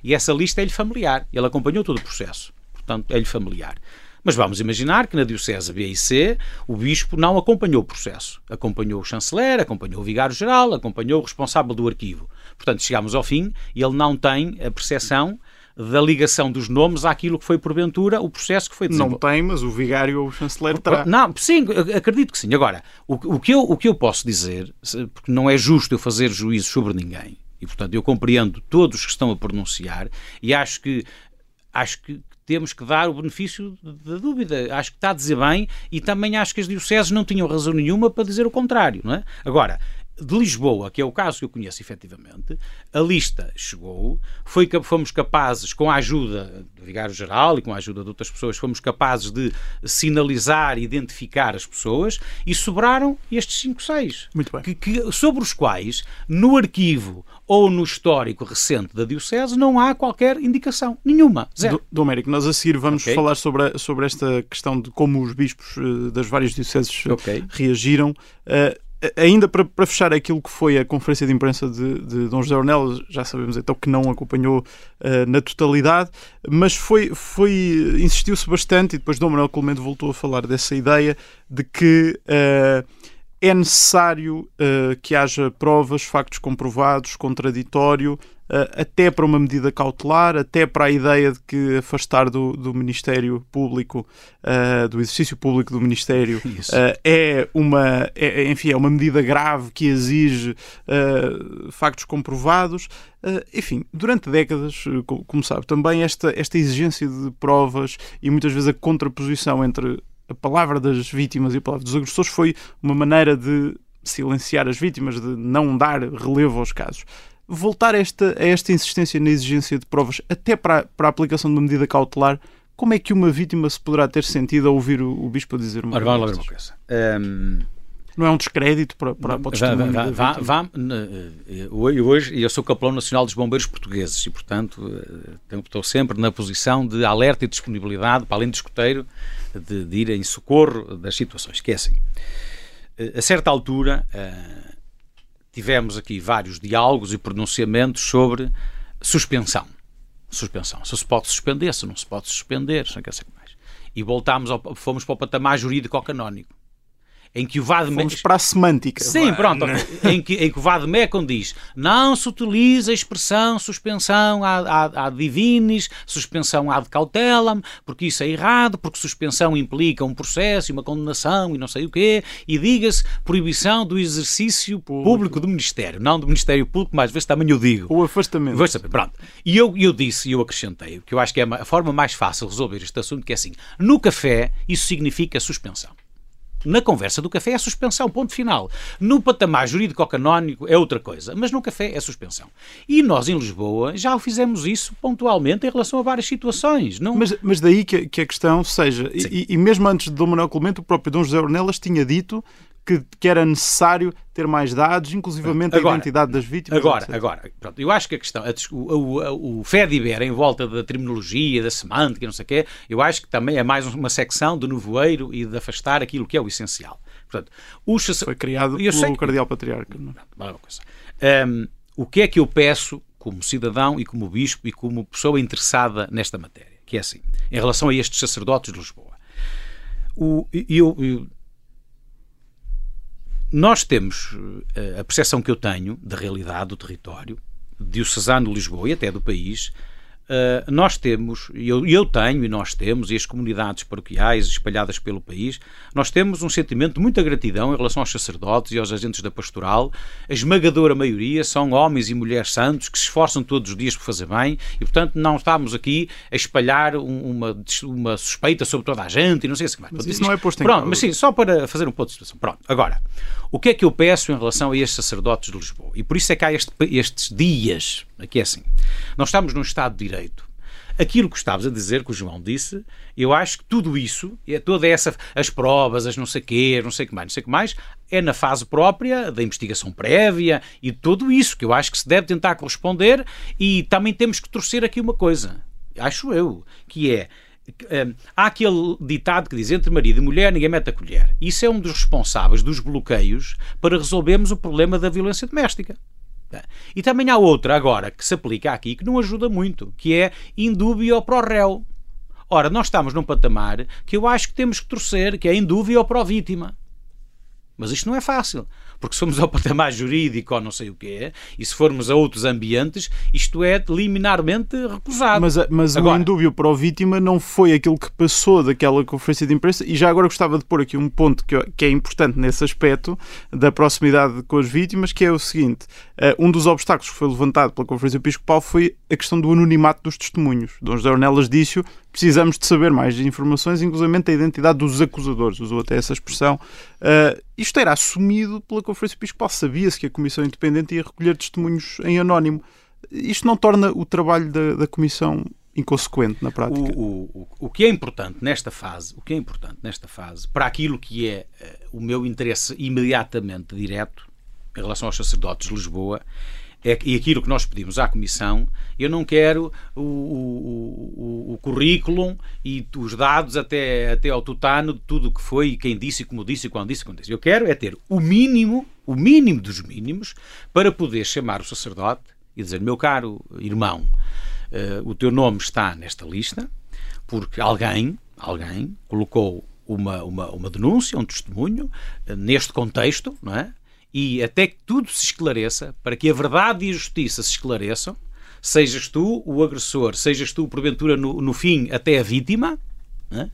e essa lista é-lhe familiar. Ele acompanhou todo o processo. Portanto, é-lhe familiar. Mas vamos imaginar que na Diocese B e C o Bispo não acompanhou o processo. Acompanhou o chanceler, acompanhou o vigário-geral, acompanhou o responsável do arquivo. Portanto, chegamos ao fim e ele não tem a percepção da ligação dos nomes àquilo que foi, porventura, o processo que foi
desenvolvido. Não tem, mas o vigário ou o chanceler terá.
Não, sim, acredito que sim. Agora, o, o, que eu, o que eu posso dizer, porque não é justo eu fazer juízo sobre ninguém, e portanto eu compreendo todos que estão a pronunciar, e acho que acho que temos que dar o benefício da dúvida. Acho que está a dizer bem e também acho que as dioceses não tinham razão nenhuma para dizer o contrário. Não é? Agora, de Lisboa, que é o caso que eu conheço efetivamente, a lista chegou, foi, fomos capazes, com a ajuda do Vigário-Geral e com a ajuda de outras pessoas, fomos capazes de sinalizar e identificar as pessoas e sobraram estes 5, 6.
Muito bem.
Que, que, sobre os quais, no arquivo ou no histórico recente da Diocese, não há qualquer indicação. Nenhuma. Zero.
Do, Américo, nós a seguir vamos okay. falar sobre, a, sobre esta questão de como os bispos uh, das várias dioceses uh, okay. reagiram. Uh, ainda para, para, fechar aquilo que foi a conferência de imprensa de, de Dom José Ornelas, já sabemos então que não acompanhou uh, na totalidade, mas foi, foi insistiu-se bastante e depois Dom Manuel Clemente voltou a falar dessa ideia de que uh, é necessário uh, que haja provas, factos comprovados, contraditório, até para uma medida cautelar, até para a ideia de que afastar do, do Ministério Público, uh, do exercício público do Ministério, é uma, é, enfim, é uma medida grave que exige factos comprovados. enfim, durante décadas, como sabe, também esta, esta exigência de provas e muitas vezes a contraposição entre a palavra das vítimas e a palavra dos agressores foi uma maneira de silenciar as vítimas, de não dar relevo aos casos. Voltar a esta, a esta insistência na exigência de provas até para, para a aplicação de uma medida cautelar, como é que uma vítima se poderá ter sentido a ouvir o, o bispo dizer uma
Ora, vamos lá ver uma coisa. Um...
Não é um descrédito para, para, para o testemunho vá, vá, vá,
Eu hoje eu sou capelão nacional dos bombeiros portugueses e, portanto, eh, estou sempre na posição de alerta e disponibilidade, para além do escoteiro, de, de ir em socorro das situações, que é assim. Eh, a certa altura, tivemos aqui vários diálogos e pronunciamentos sobre suspensão. Suspensão. Se se pode suspender, se não se pode suspender, não quer mais. E voltámos, ao, fomos para o patamar jurídico-canónico em que o Vademecum...
Fomos para a semântica.
Sim, pronto. em, que, em que o Vademecum diz não se utiliza a expressão suspensão ad, divinis, suspensão ad cautelam, porque isso é errado, porque suspensão implica um processo e uma condenação e não sei o quê, e diga-se proibição do exercício público. público. do Ministério, não do Ministério Público, mas às vezes também eu digo.
O afastamento.
Vou saber, pronto. E eu, eu disse, e eu acrescentei, que eu acho que é a forma mais fácil de resolver este assunto, que é assim, no café isso significa suspensão. Na conversa do café é suspensão, ponto final. No patamar jurídico-canónico é outra coisa, mas no café é suspensão. E nós em Lisboa já fizemos isso pontualmente em relação a várias situações. Não...
Mas, mas daí que, que a questão seja, e, e, mesmo antes de Dom Manuel Clemente, o próprio Dom José Ornelas tinha dito que, que era necessário ter mais dados, inclusivamente agora, a identidade das vítimas.
Agora, etc. agora, pronto, eu acho que a questão, a, o, o, o Fediver em volta da terminologia, da semântica, não sei o quê, eu acho que também é mais uma secção de nevoeiro e de afastar aquilo que é o essencial. Portanto,
o Foi criado pelo sei, Cardeal Patriarca. Não?
É? Um, o que é que eu peço como cidadão e como bispo e como pessoa interessada nesta matéria? Que é assim, em relação a estes sacerdotes de Lisboa. O, eu, eu nós temos eh, a percepção que eu tenho da realidade do território, diocesano de Lisboa e até do país, Uh, nós temos, e eu, eu, tenho e nós temos, e as comunidades paroquiais espalhadas pelo país, nós temos um sentimento de muita gratidão em relação aos sacerdotes e aos agentes da pastoral. A esmagadora maioria são homens e mulheres santos que se esforçam todos os dias por fazer bem e, portanto, não estamos aqui a espalhar uma, uma suspeita sobre toda a gente e não sei se mais.
Mas isso não é posto em
Pronto, mas sim, só para fazer um ponto de situação. Pronto, agora, o que é que eu peço em relação a estes sacerdotes de Lisboa? E por isso é que há este, estes dias, aqui é assim, nós estamos num Estado de Direito, aquilo que estavas a dizer, que o João disse, eu acho que tudo isso, é toda essa, as provas, as não sei quê, não sei que mais, não sei que mais, é na fase própria da investigação prévia e tudo isso que eu acho que se deve tentar corresponder e também temos que torcer aqui uma coisa, acho eu, que é eh, há aquele ditado que diz entre marido e mulher ninguém mete a colher. Isso é um dos responsáveis dos bloqueios para resolvermos o problema da violência doméstica. E também há outra agora que se aplica aqui que não ajuda muito, que é indúbio pro réu. Ora, nós estamos num patamar que eu acho que temos que torcer, que é indúbio pro vítima. Mas isto não é fácil porque se formos ao patamar jurídico ou não sei o que é, e se formos a outros ambientes, isto é liminarmente recusado.
Mas, mas agora, o indúbio para o vítima não foi aquilo que passou daquela conferência de imprensa, e já agora gostava de pôr aqui um ponto que, que é importante nesse aspecto da proximidade com as vítimas, que é o seguinte: uh, um dos obstáculos que foi levantado pela Conferência Episcopal foi a questão do anonimato dos testemunhos. Dom José Ornelas disse precisamos de saber mais informações, inclusive a identidade dos acusadores, usou até essa expressão. Uh, isto era assumido pela Conferência Episcopal, sabia-se que a Comissão Independente ia recolher testemunhos em anónimo. Isto não torna o trabalho da, da Comissão inconsequente na prática.
O, o, o que é importante nesta fase, o que é importante nesta fase, para aquilo que é uh, o meu interesse imediatamente direto em relação aos sacerdotes de Lisboa, é, e aquilo que nós pedimos à Comissão, eu não quero o, o, o, o currículo e os dados até, até ao tutano de tudo o que foi, quem disse, como disse, quando disse, quando disse. Eu quero é ter o mínimo, o mínimo dos mínimos, para poder chamar o sacerdote e dizer, meu caro irmão, uh, o teu nome está nesta lista, porque alguém, alguém colocou uma, uma, uma denúncia, um testemunho, uh, neste contexto, não é? E até que tudo se esclareça, para que a verdade e a justiça se esclareçam, sejas tu o agressor, sejas tu, porventura, no, no fim, até a vítima, é?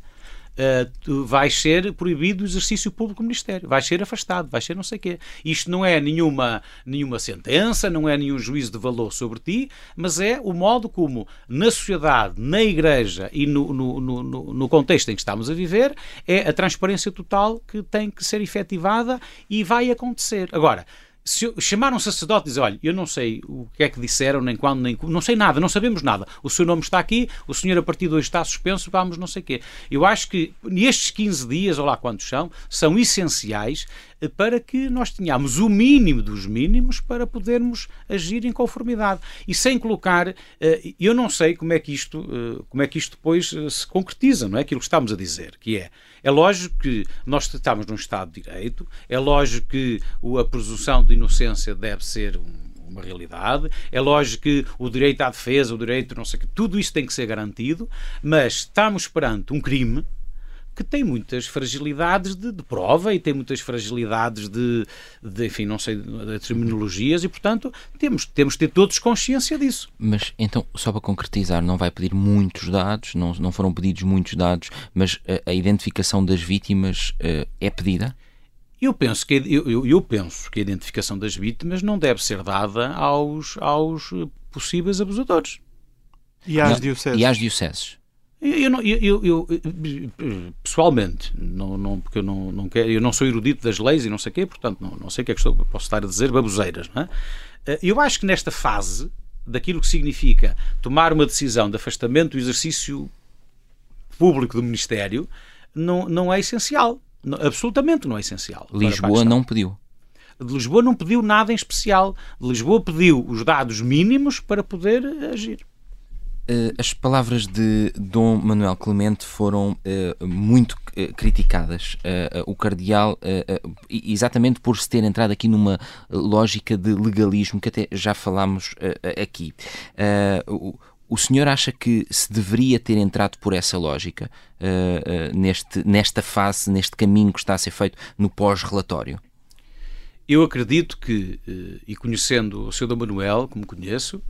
Uh, vais ser proibido o exercício público do Ministério, vais ser afastado, vais ser não sei o quê. Isto não é nenhuma, nenhuma sentença, não é nenhum juízo de valor sobre ti, mas é o modo como na sociedade, na Igreja e no, no, no, no contexto em que estamos a viver, é a transparência total que tem que ser efetivada e vai acontecer. Agora, se chamar um sacerdote e dizer, olha, eu não sei o que é que disseram, nem quando, nem não sei nada, não sabemos nada. O seu nome está aqui, o senhor a partir de hoje está suspenso, vamos não sei o quê. Eu acho que nestes 15 dias, ou lá quantos são, são essenciais para que nós tenhamos o mínimo dos mínimos para podermos agir em conformidade. E sem colocar, eh, eu não sei como é que isto, eh, como é que isto depois se concretiza, não é? Aquilo que estamos a dizer, que é é lógico que nós estamos num Estado de Direito, é lógico que a presunção de inocência deve ser um, uma realidade. É lógico que o direito à defesa, o direito não sei que, tudo isso tem que ser garantido, mas estamos perante um crime que tem muitas fragilidades de, de prova e tem muitas fragilidades de, de, enfim, não sei, de terminologias e, portanto, temos, temos de ter todos consciência disso.
Mas, então, só para concretizar, não vai pedir muitos dados, não, não foram pedidos muitos dados, mas a, a identificação das vítimas uh, é pedida?
Eu penso, que, eu, eu, penso que a identificação das vítimas não deve ser dada aos, aos possíveis abusadores.
E às dioceses?
E às dioceses.
Eu, não, eu, eu, pessoalmente, não, não, porque eu não, não quero, eu não sou erudito das leis e não sei o quê, portanto não, não sei o que é que estou, posso estar a dizer baboseiras. Não é? Eh, eu acho que nesta fase daquilo que significa tomar uma decisão de afastamento do exercício público do Ministério não, não é essencial. Absolutamente não é essencial.
Lisboa não pediu.
De Lisboa não pediu nada em especial. De Lisboa pediu os dados mínimos para poder agir.
Uh, as palavras de Dom Manuel Clemente foram uh, muito uh, criticadas. o cardeal, exatamente por se ter entrado aqui numa lógica de legalismo que até já falámos aqui. O, o senhor acha que se deveria ter entrado por essa lógica neste, nesta fase, neste caminho que está a ser feito no pós-relatório?
Eu acredito que, e conhecendo o Sr. Dom Manuel, como conheço,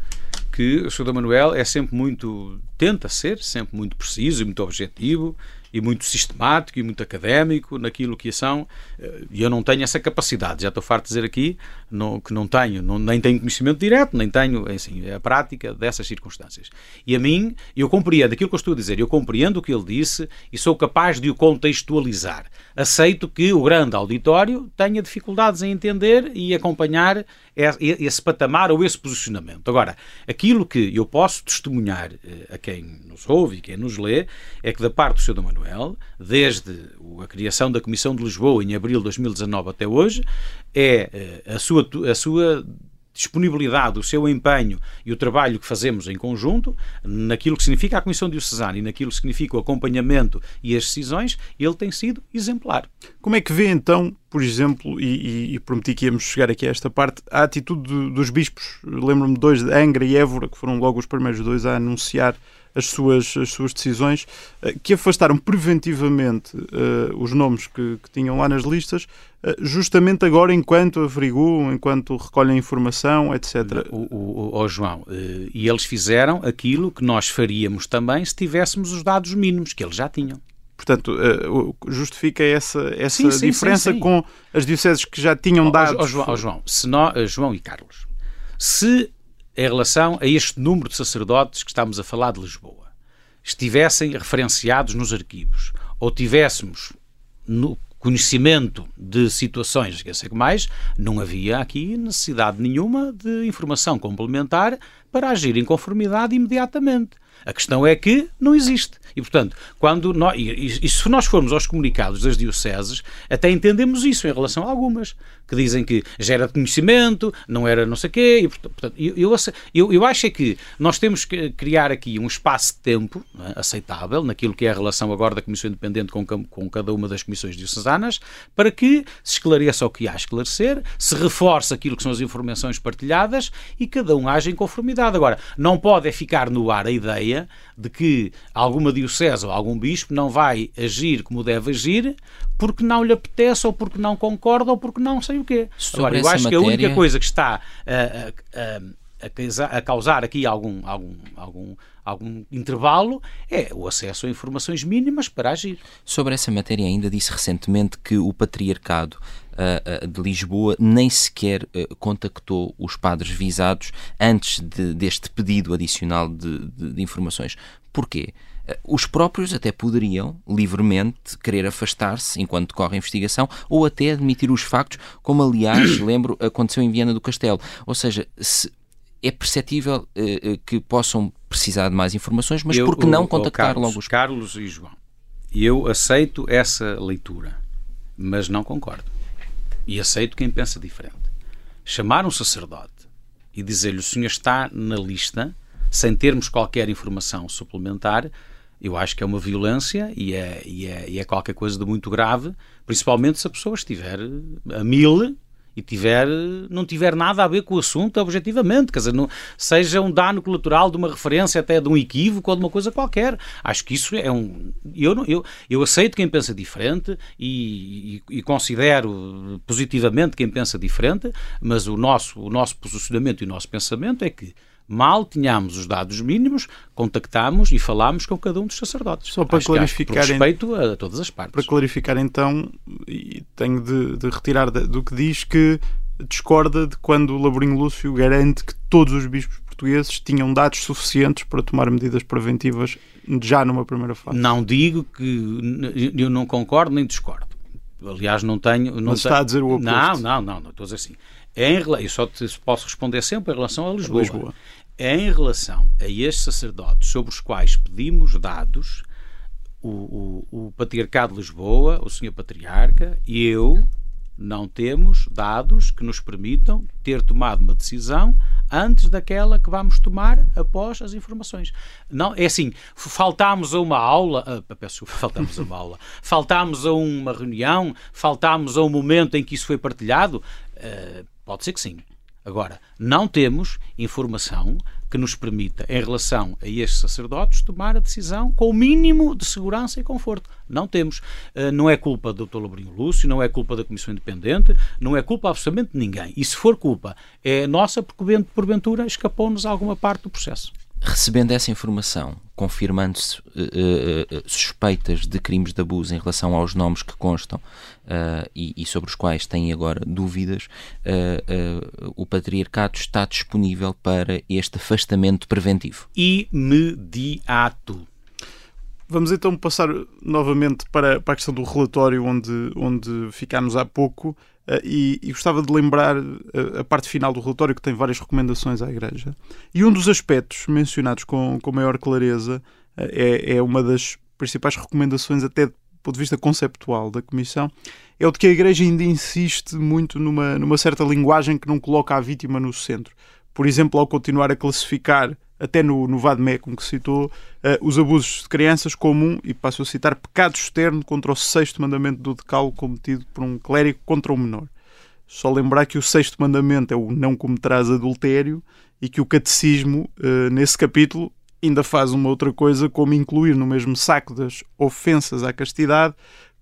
que o Sr. Manuel é sempre muito, tenta ser sempre muito preciso e muito objetivo e muito sistemático e muito académico naquilo que são, eh, e eu não tenho essa capacidade, já estou farto de dizer aqui não, que não tenho, não, nem tenho conhecimento direto, nem tenho assim, a prática dessas circunstâncias. E a mim, eu compreendo aquilo que eu estou a dizer, eu compreendo o que ele disse e sou capaz de o contextualizar. Aceito que o grande auditório tenha dificuldades em entender e acompanhar esse patamar ou esse posicionamento. Agora, aquilo que eu posso testemunhar eh, a quem nos ouve e quem nos lê é que da parte do Sr. Manuel, desde a criação da Comissão de Lisboa em abril de 2019 até hoje, é eh, a sua, a sua disponibilidade, o seu empenho e o trabalho que fazemos em conjunto, naquilo que significa a Comissão Diocesana e naquilo que significa o acompanhamento e as decisões, ele tem sido exemplar.
Como é que vê então, por exemplo, e, e, e prometi que íamos chegar aqui a esta parte, a atitude de, dos bispos? Lembro-me de dois, de Angra e Évora, que foram logo os primeiros dois a anunciar as suas, as suas decisões, eh, que afastaram preventivamente uh, os nomes que, que, tinham lá nas listas, uh, justamente agora enquanto averiguam, enquanto recolhem informação, etc.
O, o, o João, uh, e eles fizeram aquilo que nós faríamos também se tivéssemos os dados mínimos, que eles já tinham.
Portanto, justifica essa, essa sim, sim, diferença sim, com as dioceses que já tinham dados.
Oh, João, oh, João, se nós, João e Carlos, se em relação a este número de sacerdotes que estamos a falar de Lisboa estivessem referenciados nos arquivos ou tivéssemos no conhecimento de situações, que sei que mais, não havia aqui necessidade nenhuma de informação complementar para agir em conformidade imediatamente. A questão é que não existe. E, portanto, quando nós, e, e, se nós formos aos comunicados das dioceses, até entendemos isso em relação a algumas, que dizem que já era de conhecimento, não era não sei o quê. E, portanto, eu, eu, eu acho é que nós temos que criar aqui um espaço de tempo é, aceitável, naquilo que é a relação agora da Comissão Independente com, com cada uma das comissões diocesanas, para que se esclareça o que há a esclarecer, se reforce aquilo que são as informações partilhadas e cada um age em conformidade. Agora, não pode é ficar no ar a ideia de que alguma diocese ou algum bispo não vai agir como deve agir porque não lhe apetece ou porque não concorda ou porque não sei o quê. Agora, eu acho matéria... que a única coisa que está a, a, a, a causar aqui algum, algum, algum, algum intervalo é o acesso a informações mínimas para agir.
Sobre essa matéria ainda disse recentemente que o patriarcado uh, de Lisboa nem sequer uh, contactou os padres visados antes de, deste pedido adicional de, de, de informações. Porquê? Os próprios até poderiam livremente querer afastar-se enquanto decorre a investigação ou até admitir os factos, como aliás, lembro, aconteceu em Viana do Castelo. Ou seja, se, é perceptível uh, que possam precisar de mais informações, mas por que não contactar
Carlos,
logo os
Carlos e João? Eu aceito essa leitura, mas não concordo e aceito quem pensa diferente. Chamar um sacerdote e dizer-lhe o senhor está na lista, sem termos qualquer informação suplementar, eu acho que é uma violência e é, e é, e é qualquer coisa de muito grave, principalmente se a pessoa estiver a mil e tiver, não tiver nada a ver com o assunto objetivamente, quer dizer, não, seja um dano colateral de uma referência até de um equívoco ou de uma coisa qualquer. Acho que isso é um. Eu, não, eu, eu aceito quem pensa diferente e, e, e, considero positivamente quem pensa diferente, mas o nosso, o nosso posicionamento e o nosso pensamento é que Mal tínhamos os dados mínimos, contactámos e falámos com cada um dos sacerdotes.
Só para acho clarificar.
Que, respeito a todas as partes.
Para clarificar, então, e tenho de, de retirar do que diz que discorda de quando o Laborinho Lúcio garante que todos os bispos portugueses tinham dados suficientes para tomar medidas preventivas já numa primeira fase.
Não digo que eu não concordo nem discordo. Aliás, não tenho. Não
Mas está a dizer o oposto.
Não, não, não, não estou a dizer assim. Em, eu só te posso responder sempre em relação a Lisboa. Lisboa. Em relação a estes sacerdotes sobre os quais pedimos dados, o, o, o Patriarcado de Lisboa, o Senhor Patriarca e eu não temos dados que nos permitam ter tomado uma decisão antes daquela que vamos tomar após as informações. Não, é assim, faltámos a uma aula, uh, peço faltámos a uma aula, faltámos a uma reunião, faltámos a um momento em que isso foi partilhado, uh, Pode ser que sim. Agora, não temos informação que nos permita, em relação a estes sacerdotes, tomar a decisão com o mínimo de segurança e conforto. Não temos. Eh, não é culpa do Dr. Labrinho Lúcio, não é culpa da Comissão Independente, não é culpa absolutamente de ninguém. E se for culpa, é nossa porque, porventura, escapou-nos alguma parte do processo.
Recebendo essa informação, confirmando-se uh, uh, suspeitas de crimes de abuso em relação aos nomes que constam uh, e, e, sobre os quais têm agora dúvidas, o patriarcado está disponível para este afastamento preventivo.
Imediato.
Vamos então passar novamente para, para a questão do relatório onde, onde ficámos há pouco. Uh, e, e, gostava de lembrar a, a, parte final do relatório que tem várias recomendações à Igreja. E um dos aspectos mencionados com, com maior clareza uh, é, é uma das principais recomendações, até do ponto de vista conceptual da Comissão, é o de que a Igreja ainda insiste muito numa, numa certa linguagem que não coloca a vítima no centro. Por exemplo, ao continuar a classificar até no, no VADME, como que citou, uh, os abusos de crianças como um, e passo a citar, pecado externo contra o sexto mandamento do decálogo cometido por um clérigo contra um menor. Só lembrar que o sexto mandamento é o não cometerás adultério e que o catecismo, uh, nesse capítulo, ainda faz uma outra coisa, como incluir no mesmo saco das ofensas à castidade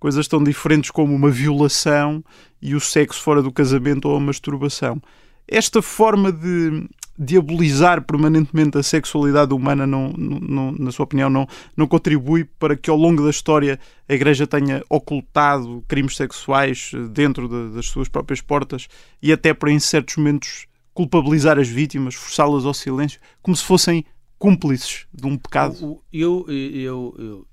coisas tão diferentes como uma violação e o sexo fora do casamento ou a masturbação. Esta forma de diabolizar permanentemente a sexualidade humana, não, não, na sua opinião, não, não contribui para que ao longo da história a Igreja tenha ocultado crimes sexuais dentro de, das suas próprias portas e até para, em certos momentos, culpabilizar as vítimas, forçá-las ao silêncio, como se fossem cúmplices de um pecado?
Eu, eu, eu,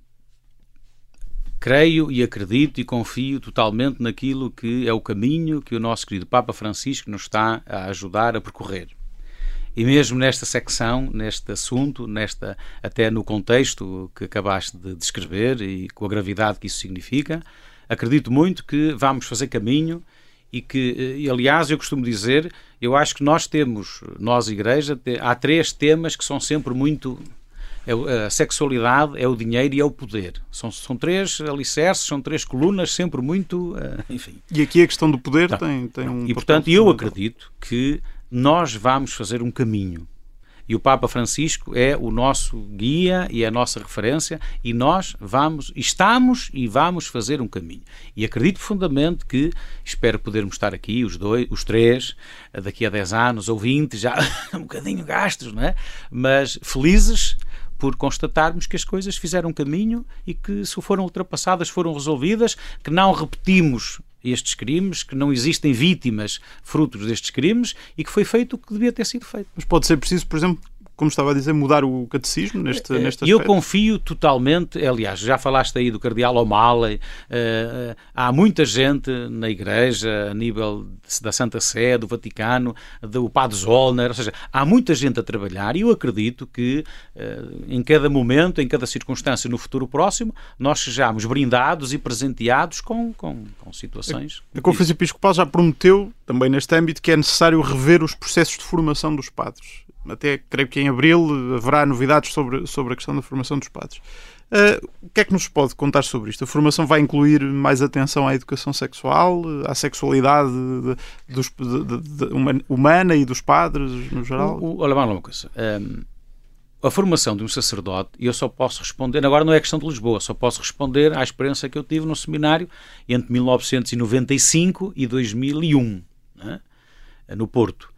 creio e acredito e confio totalmente naquilo que é o caminho que o nosso querido Papa Francisco nos está a ajudar a percorrer. E mesmo nesta secção, neste assunto, nesta até no contexto que acabaste de descrever e com a gravidade que isso significa, acredito muito que vamos fazer caminho e que, e, aliás, eu costumo dizer, eu acho que nós temos, nós igreja, há três temas que são sempre muito é a sexualidade, é o dinheiro e é o poder. São, são três alicerces, são três colunas, sempre muito. Uh, enfim.
E aqui a questão do poder não, tem, tem um.
E portanto, eu acredito que nós vamos fazer um caminho. E o Papa Francisco é o nosso guia e é a nossa referência, e nós vamos, estamos e vamos fazer um caminho. E acredito profundamente que, espero podermos estar aqui, os dois, os três, daqui a 10 anos ou 20, já um bocadinho gastos, não é? Mas felizes por constatarmos que as coisas fizeram caminho e que, se foram ultrapassadas, foram resolvidas, que não repetimos estes crimes, que não existem vítimas frutos destes crimes e que foi feito o que devia ter sido feito.
Mas pode ser preciso, por exemplo, como estava a dizer, mudar o catecismo neste,
eh,
neste
aspecto? Eu confio totalmente, aliás, já falaste aí do cardeal O'Malley, uh, há muita gente na Igreja, a nível da Santa Sé, do Vaticano, do Padre Zollner, ou seja, há muita gente a trabalhar e eu acredito que uh, em cada momento, em cada circunstância, no futuro próximo, nós sejamos brindados e presenteados com, com, com situações.
A, a Conferência Episcopal já prometeu, também neste âmbito, que é necessário rever os processos de formação dos padres até creio que em abril haverá novidades sobre, sobre a questão da formação dos padres. Uh, o que é que nos pode contar sobre isto? A formação vai incluir mais atenção à educação sexual, à sexualidade de, dos, de, de, humana e dos padres no geral?
O, o, olha, uma coisa. Um, a formação de um sacerdote, e eu só posso responder, agora não é questão de Lisboa, só posso responder à experiência que eu tive no seminário entre 1995 e 2001, né, no Porto.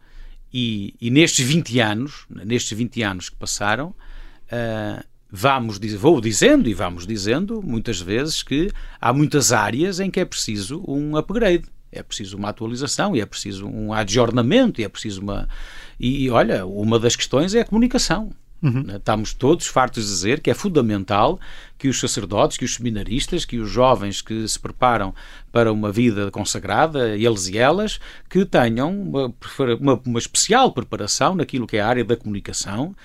E, e, nestes 20 anos, nestes 20 anos que passaram, uh, vamos, vou dizendo e vamos dizendo muitas vezes que há muitas áreas em que é preciso um upgrade, é preciso uma atualização, e é preciso um adjornamento, e é preciso uma. E, e olha, uma das questões é a comunicação. Uhum. Né? Estamos todos fartos de dizer que é fundamental que os sacerdotes, que os seminaristas, que os jovens que se preparam para uma vida consagrada, eles e elas, que tenham uma, uma, uma especial preparação naquilo que é a área da comunicação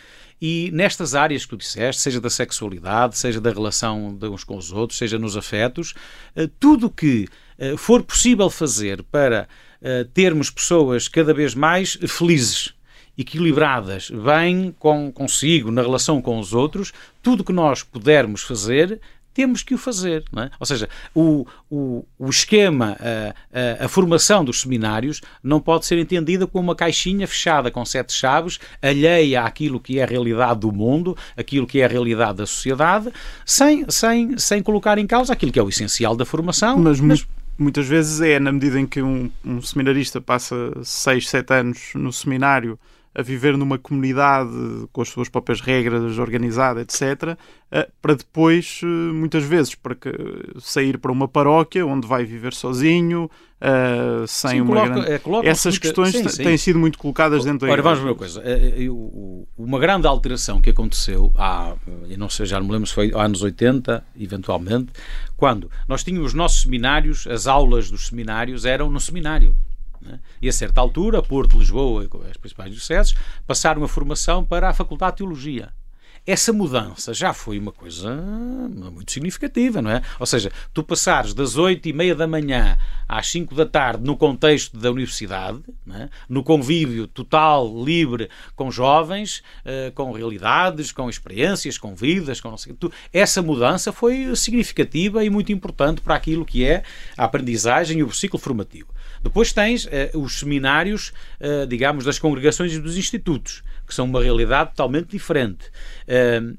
e nestas áreas que tu disseste, seja da sexualidade, seja da relação de uns com os outros, seja nos afetos, eh, tudo que eh, for possível fazer para eh, termos pessoas cada vez mais felizes equilibradas, bem com, consigo, na relação com os outros, tudo que nós pudermos fazer, temos que o fazer. É? Ou seja, o, o, o esquema, a, a, a, formação dos seminários não pode ser entendida como uma caixinha fechada com sete chaves, alheia àquilo que é a realidade do mundo, aquilo que é a realidade da sociedade, sem, sem, sem colocar em causa aquilo que é o essencial da formação.
Mas, mas... muitas vezes é na medida em que um, um seminarista passa seis, sete anos no seminário a viver numa comunidade com as suas próprias regras, organizada, etc., eh, para depois, eh, muitas vezes, para que, sair para uma paróquia onde vai viver sozinho, sem sim, uma coloca, grande... é, coloca Essas questões sim, sim. têm sido muito colocadas dentro
da Ora, vamos ver uma coisa. Uma grande alteração que aconteceu há, eu não sei, já não me lembro se foi anos 80, eventualmente, quando nós tínhamos os nossos seminários, as aulas dos seminários eram no seminário. Né? E a certa altura, Porto, Lisboa as principais dioceses passaram a formação para a Faculdade de Teologia. Essa mudança já foi uma coisa muito significativa, não é? Ou seja, tu passares das oito e meia da manhã às cinco da tarde no contexto da universidade, é? no convívio total, livre com jovens, uh, com realidades, com experiências, com vidas, com não sei, tu, essa mudança foi significativa e muito importante para aquilo que é a aprendizagem e o ciclo formativo. Depois tens uh, os seminários, uh, digamos, das congregações e dos institutos, que são uma realidade totalmente diferente. Uh,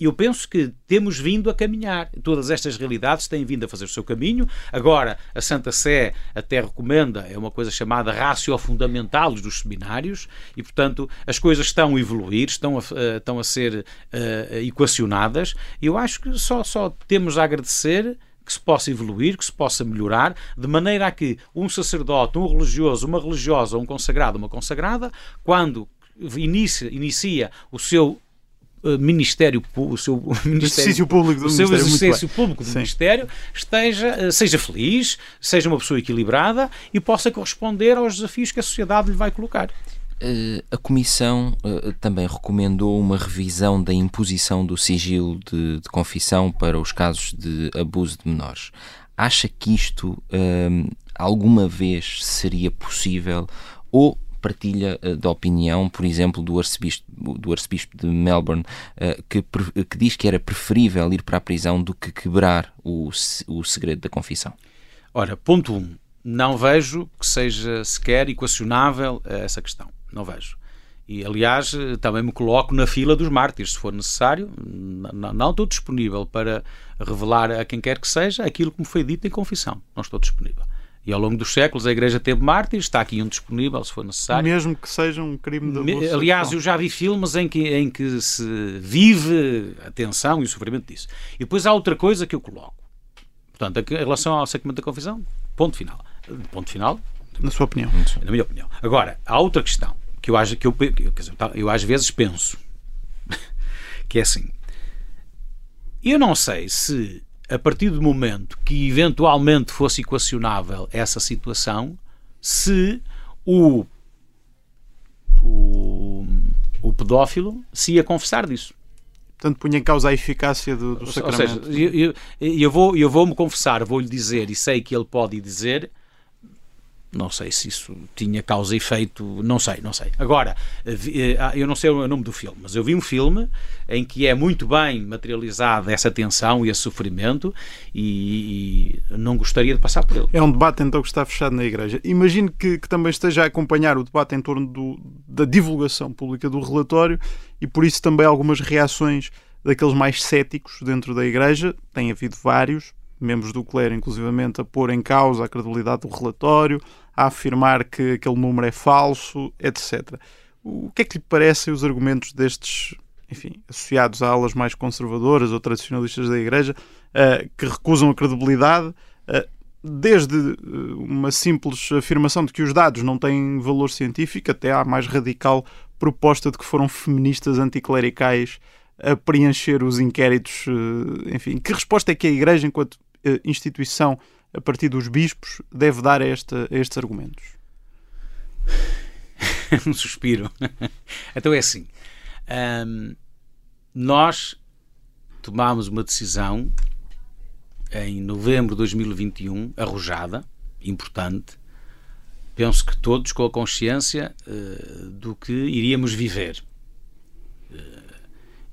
eu penso que temos vindo a caminhar. Todas estas realidades têm vindo a fazer o seu caminho. Agora, a Santa Sé até recomenda, é uma coisa chamada ratio fundamental dos seminários, e, portanto, as coisas estão a evoluir, estão a, estão a ser uh, equacionadas. Eu acho que só, só temos a agradecer que se possa evoluir, que se possa melhorar, de maneira a que um sacerdote, um religioso, uma religiosa, um consagrado, uma consagrada, quando inicia, inicia o seu eh, ministério, o seu
exercício público do
o seu exercício público do ministério esteja, eh, seja feliz, seja uma pessoa equilibrada e possa corresponder aos desafios que a sociedade lhe vai colocar.
Uh, a Comissão uh, também recomendou uma revisão da imposição do sigilo de, de, confissão para os casos de abuso de menores. Acha que isto uh, alguma vez seria possível ou partilha uh, da opinião, por exemplo, do arcebispo, do arcebispo de Melbourne, que, que diz que era preferível ir para a prisão do que quebrar o, o segredo da confissão?
Ora, ponto 1. Um, não vejo que seja sequer equacionável essa questão. Não vejo. E, aliás, também me coloco na fila dos mártires, se for necessário. Não, não estou disponível para revelar a quem quer que seja aquilo que me foi dito em confissão. Não estou disponível. E ao longo dos séculos a Igreja teve mártires, está aqui um disponível se for necessário.
Mesmo que seja um crime de abuso.
Aliás, eu já vi filmes em que, em que se vive a tensão e o sofrimento disso. E depois há outra coisa que eu coloco. Portanto, em relação ao sacramento da confissão, ponto final. Ponto final.
Na sua opinião.
Na minha opinião. Agora, há outra questão que eu, acho, que eu, dizer, eu às vezes penso, que é assim, eu não sei se a partir do momento que eventualmente fosse equacionável essa situação, se o, o, o pedófilo se ia confessar disso.
Portanto, punha em causa a eficácia do, do sacramento.
Ou seja, eu, eu, eu, vou, eu vou-me confessar, vou-lhe dizer, e sei que ele pode dizer, não sei se isso tinha causa e efeito, não sei, não sei. Agora, eh, ah, eu não sei o nome do filme, mas eu vi um filme em que é muito bem materializada essa tensão e esse sofrimento e, e, não gostaria de passar por ele.
É um debate então que está fechado na Igreja. Imagino que, que também esteja a acompanhar o debate em torno do, da divulgação pública do relatório e por isso também algumas reações daqueles mais céticos dentro da Igreja. Tem havido vários, membros do clero, inclusivamente, a pôr em causa a credibilidade do relatório, a afirmar que aquele número é falso, etc. O que é que lhe parecem os argumentos destes, enfim, associados a alas mais conservadoras ou tradicionalistas da Igreja, uh, que recusam a credibilidade, uh, desde uh, uma simples afirmação de que os dados não têm valor científico, até à mais radical proposta de que foram feministas anticlericais a preencher os inquéritos, enfim, que resposta é que a Igreja, enquanto instituição a partir dos bispos, deve dar a, esta, a estes argumentos?
um suspiro. então é assim. Um, nós tomámos uma decisão em novembro de 2021, arrojada, importante. Penso que todos com a consciência uh, do que iríamos viver.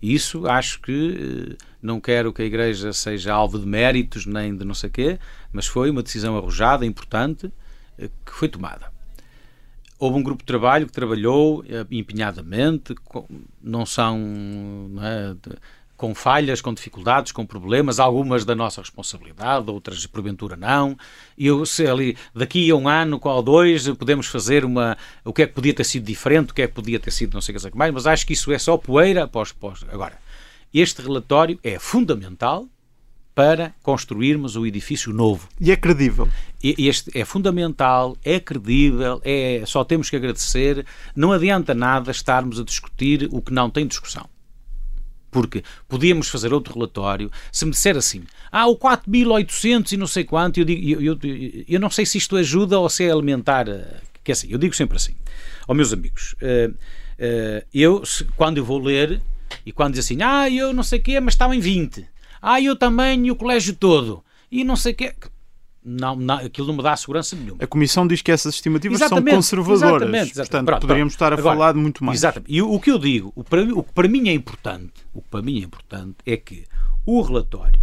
Isso acho que uh, não quero que a Igreja seja alvo de méritos nem de não sei quê, mas foi uma decisão arrojada, importante, eh, que foi tomada. Houve um grupo de trabalho que trabalhou eh, empenhadamente, não são não é, com falhas, com dificuldades, com problemas, algumas da nossa responsabilidade, outras porventura não. E eu sei ali, daqui a um ano ou dois, podemos fazer uma. O que é que podia ter sido diferente, o que é que podia ter sido não sei o que mais, mas acho que isso é só poeira após. após. Agora, este relatório é fundamental para construirmos o edifício novo.
E é credível.
Este é fundamental, é credível, é, só temos que agradecer. Não adianta nada estarmos a discutir o que não tem discussão. Porque podíamos fazer outro relatório. Se me disser assim, ah, o 4.800 e não sei quanto, eu, digo, eu, eu, eu, não sei se isto ajuda ou se é alimentar. Que é assim, eu digo sempre assim, aos meus amigos, uh, uh, eu, quando eu vou ler, e quando diz assim, ah, eu não sei o quê, mas estava em 20. Ah, eu também e o colégio todo. E não sei o quê. Não, não, aquilo não me dá segurança nenhuma.
A Comissão diz que essas estimativas exatamente, são conservadoras. Exatamente, exatamente. Portanto, pronto, poderíamos pronto. estar a Agora, falar de muito mais.
Exatamente. E o que eu digo, o, para, o que para mim é importante, o que para mim é importante é que o relatório,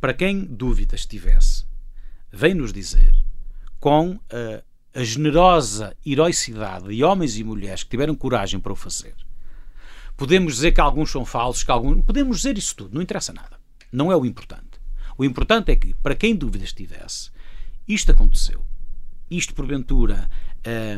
para quem dúvidas tivesse, vem nos dizer com a, a generosa heroicidade de homens e mulheres que tiveram coragem para o fazer, Podemos dizer que alguns são falsos, que alguns. Podemos dizer isso tudo, não interessa nada. Não é o importante. O importante é que, para quem dúvidas tivesse, isto aconteceu. Isto, porventura,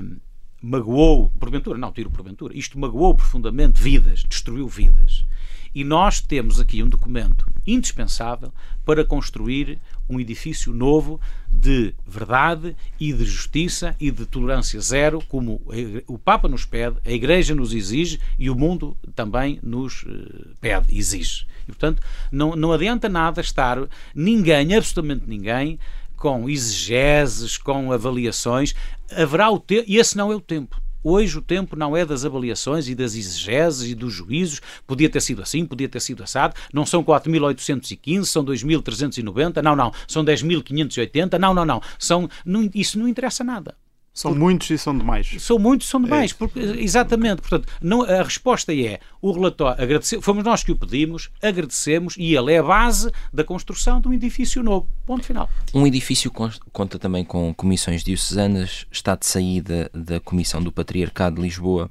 hum, magoou. Porventura, não, tiro porventura. Isto magoou profundamente vidas, destruiu vidas. E nós temos aqui um documento indispensável para construir um edifício novo de verdade e de justiça e de tolerância zero, como o Papa nos pede, a Igreja nos exige e o mundo também nos eh, pede, exige. E, portanto, não, não adianta nada estar ninguém, absolutamente ninguém, com exegeses, com avaliações. Haverá o tempo, e esse não é o tempo. Hoje o tempo não é das avaliações e das exegeses e dos juízos. Podia ter sido assim, podia ter sido assado. Não são 4.815, são 2.390. Não, não. São 10.580. Não, não, não. São. Isso não interessa nada.
São muitos e são demais.
São muitos e são demais. É. Porque, exatamente. Portanto, não, a resposta é o relatório. Fomos nós que o pedimos, agradecemos e ele é a base da construção de um edifício novo. Ponto final.
Um edifício conta também com comissões diocesanas, está de saída da Comissão do Patriarcado de Lisboa.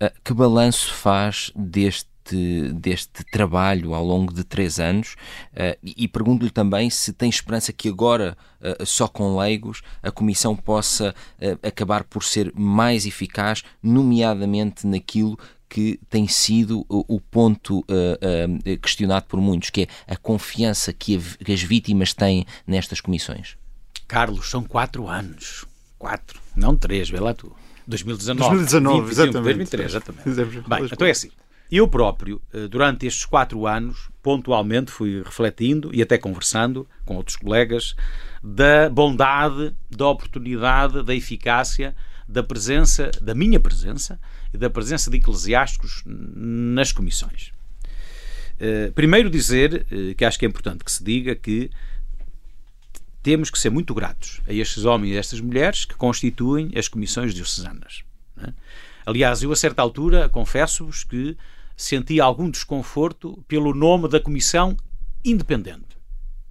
Ah, que balanço faz deste deste, deste trabalho ao longo de três anos uh, e, e pergunto-lhe também se tem esperança que agora, uh, só com leigos, a Comissão possa uh, acabar por ser mais eficaz, nomeadamente naquilo que tem sido o, ponto questionado por muitos, que é a confiança que, a, que as vítimas têm nestas comissões.
Carlos, são quatro anos. Quatro, não três, vê lá tu. 2019.
2019, 20, exatamente.
2023, exatamente. Bem, então é assim. Eu próprio, eh, durante estes quatro anos, pontualmente fui refletindo e até conversando com outros colegas da bondade, da oportunidade, da eficácia da presença, da minha presença e da presença de eclesiásticos nas comissões. Eh, primeiro dizer, eh, que acho que é importante que se diga, que temos que ser muito gratos a estes homens e a estas mulheres que constituem as comissões diocesanas. É? Aliás, eu a certa altura confesso-vos que senti algum desconforto pelo nome da comissão independente,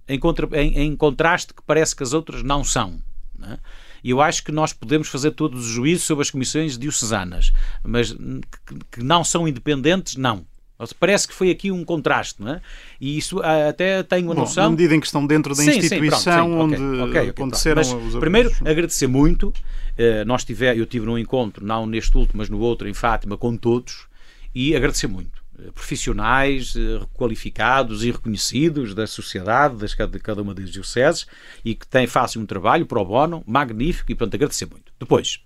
em, contra, em, em contraste que parece que as outras não são. Não é? E eu acho que nós podemos fazer todos os juízos sobre as comissões diocesanas, mas que, não são independentes, não. Parece que foi aqui um contraste, não é? E isso ah, até tenho a Bom, noção.
Na medida em que estão dentro da sim, instituição sim, pronto, sim, onde okay, okay, aconteceram
okay, os Primeiro, agradecer muito. Uh, nós tive, eu tive num encontro, não neste último, mas no outro, em Fátima, com todos e agradecer muito. Profissionais eh, qualificados e reconhecidos da sociedade, de cada uma das dioceses, e que têm, fazem um trabalho pro bono magnífico e, portanto, agradecer muito. Depois,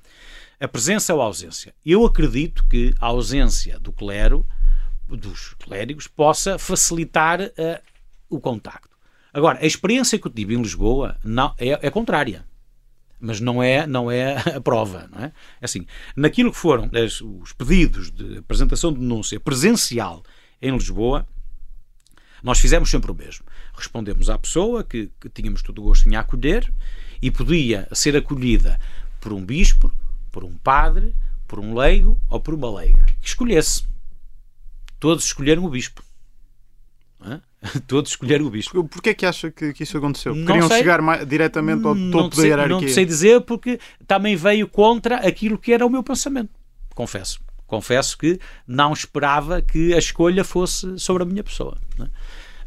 a presença ou a ausência. Eu acredito que a ausência do clero, dos clérigos, possa facilitar uh, o contacto. Agora, a experiência que eu tive em Lisboa não, é, é contrária mas não é, não é a prova. Não é? é assim, naquilo que foram as, os pedidos de apresentação de denúncia presencial em Lisboa, nós fizemos sempre o mesmo. Respondemos à pessoa que, que tínhamos todo o gosto em acolher e podia ser acolhida por um bispo, por um padre, por um leigo ou por uma leiga. Que escolhesse. Todos escolheram o bispo. Todos escolheram o bispo.
Porquê é que acha que, que isso aconteceu? Não Queriam sei. chegar mais, diretamente ao topo
da
hierarquia?
Não sei dizer, porque também veio contra aquilo que era o meu pensamento. Confesso. Confesso que não esperava que a escolha fosse sobre a minha pessoa. Né?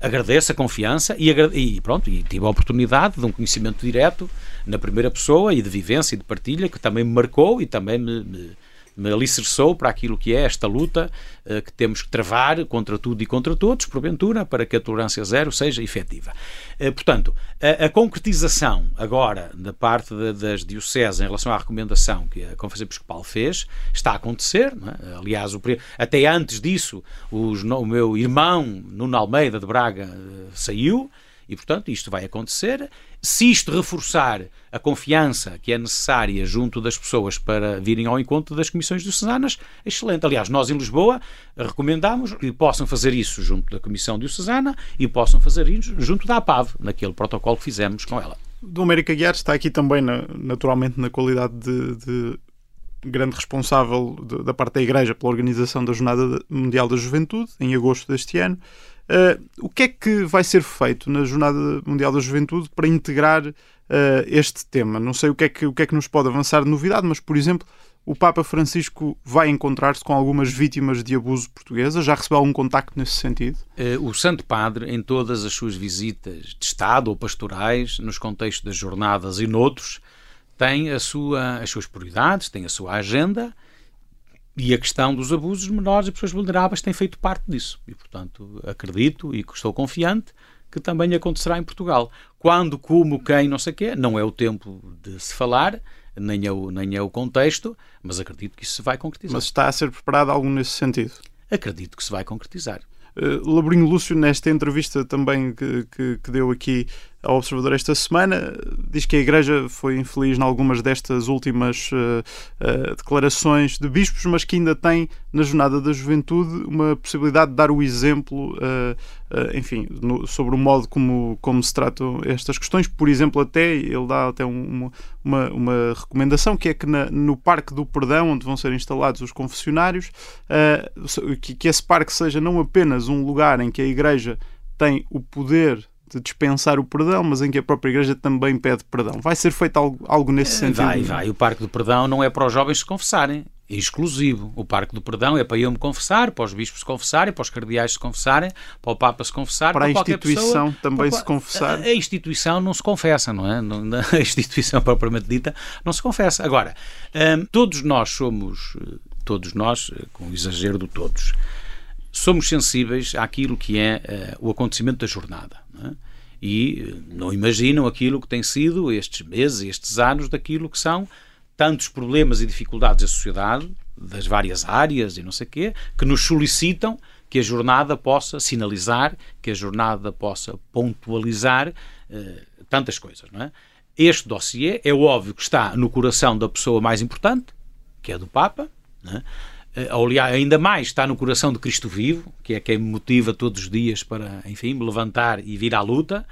Agradeço a confiança e, e, pronto, e tive a oportunidade de um conhecimento direto na primeira pessoa e de vivência e de partilha que também me marcou e também me, me me alicerçou para aquilo que é esta luta uh, que temos que travar contra tudo e contra todos, porventura, para que a tolerância zero seja efetiva. Uh, portanto, a, a, concretização agora da parte de, das dioceses em relação à recomendação que a Conferência Episcopal fez está a acontecer. É? Aliás, o, até antes disso, os, o meu irmão Nuno Almeida de Braga uh, saiu e, portanto, isto vai acontecer. Se isto reforçar a confiança que é necessária junto das pessoas para virem ao encontro das comissões diocesanas, excelente. Aliás, nós em Lisboa recomendamos que possam fazer isso junto da Comissão Diocesana e possam fazer isso junto da APAV, naquele protocolo que fizemos com ela.
Do América Guiar está aqui também, naturalmente, na qualidade de, de grande responsável da parte da Igreja pela organização da Jornada Mundial da Juventude, em agosto deste ano. Uh, o que é que vai ser feito na Jornada Mundial da Juventude para integrar uh, este tema? Não sei o que, é que, o que é que nos pode avançar de novidade, mas, por exemplo, o Papa Francisco vai encontrar-se com algumas vítimas de abuso portuguesa? Já recebeu algum contacto nesse sentido?
Uh, o Santo Padre, em todas as suas visitas de Estado ou pastorais, nos contextos das jornadas e noutros, tem a sua, as suas prioridades, tem a sua agenda e a questão dos abusos menores e pessoas vulneráveis tem feito parte disso. E, portanto, acredito e estou confiante que também acontecerá em Portugal. Quando, como, quem, não sei o quê, não é o tempo de se falar, nem é o, nem é o contexto, mas acredito que isso se vai concretizar.
Mas está a ser preparado algo nesse sentido?
Acredito que se vai concretizar.
Uh, Labrinho Lúcio, nesta entrevista também que, que, que deu aqui ao Observador esta semana. Diz que a Igreja foi infeliz em algumas destas últimas uh, uh, declarações de bispos, mas que ainda tem na Jornada da Juventude uma possibilidade de dar o exemplo, uh, enfim, no, sobre o modo como, como se tratam estas questões. Por exemplo, até ele dá até um, uma, uma recomendação que é que na, no Parque do Perdão, onde vão ser instalados os confessionários, que, que esse parque seja não apenas um lugar em que a Igreja tem o poder de dispensar o perdão, mas em que a própria Igreja também pede perdão. Vai ser feito algo, algo nesse
eh,
sentido?
Vai, vai. O Parque do Perdão não é para os jovens se confessarem. É exclusivo. O Parque do Perdão é para eu me confessar, para os bispos se confessarem, para os cardeais se confessarem, para o Papa se confessar,
para,
para
a instituição
pessoa,
também
para,
se confessar.
A, instituição não se confessa, não é? A instituição propriamente dita não se confessa. Agora, hum, todos nós somos, todos nós, eh, com o exagero de todos, somos sensíveis àquilo que é uh, o acontecimento da jornada. Não é? e não imaginam aquilo que tem sido estes meses, estes anos, daquilo que são tantos problemas e dificuldades da sociedade, das várias áreas e não sei o quê, que nos solicitam que a jornada possa sinalizar, que a jornada possa pontualizar eh, tantas coisas, não é? Este dossiê é óbvio que está no coração da pessoa mais importante, que é do Papa, não é? Eh, aliás, ainda mais está no coração de Cristo vivo, que é quem me motiva todos os dias para, enfim, me levantar e vir à luta.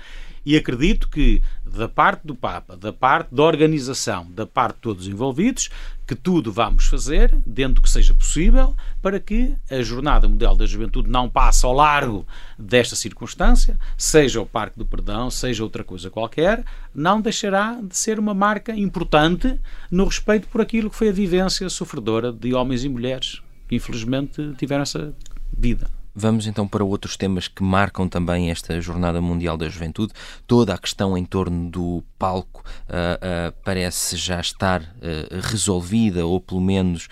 E acredito que, da parte do Papa, da parte da organização, da parte de todos os envolvidos, que tudo vamos fazer, dentro do que seja possível, para que a Jornada Mundial da Juventude não passe ao largo desta circunstância, seja o Parque do Perdão, seja outra coisa qualquer, não deixará de ser uma marca importante no respeito por aquilo que foi a vivência sofredora de homens e mulheres que, infelizmente, tiveram essa vida.
Vamos então para outros temas que marcam também esta Jornada Mundial da Juventude. Toda a questão em torno do palco uh, uh, parece já estar uh, resolvida, ou pelo menos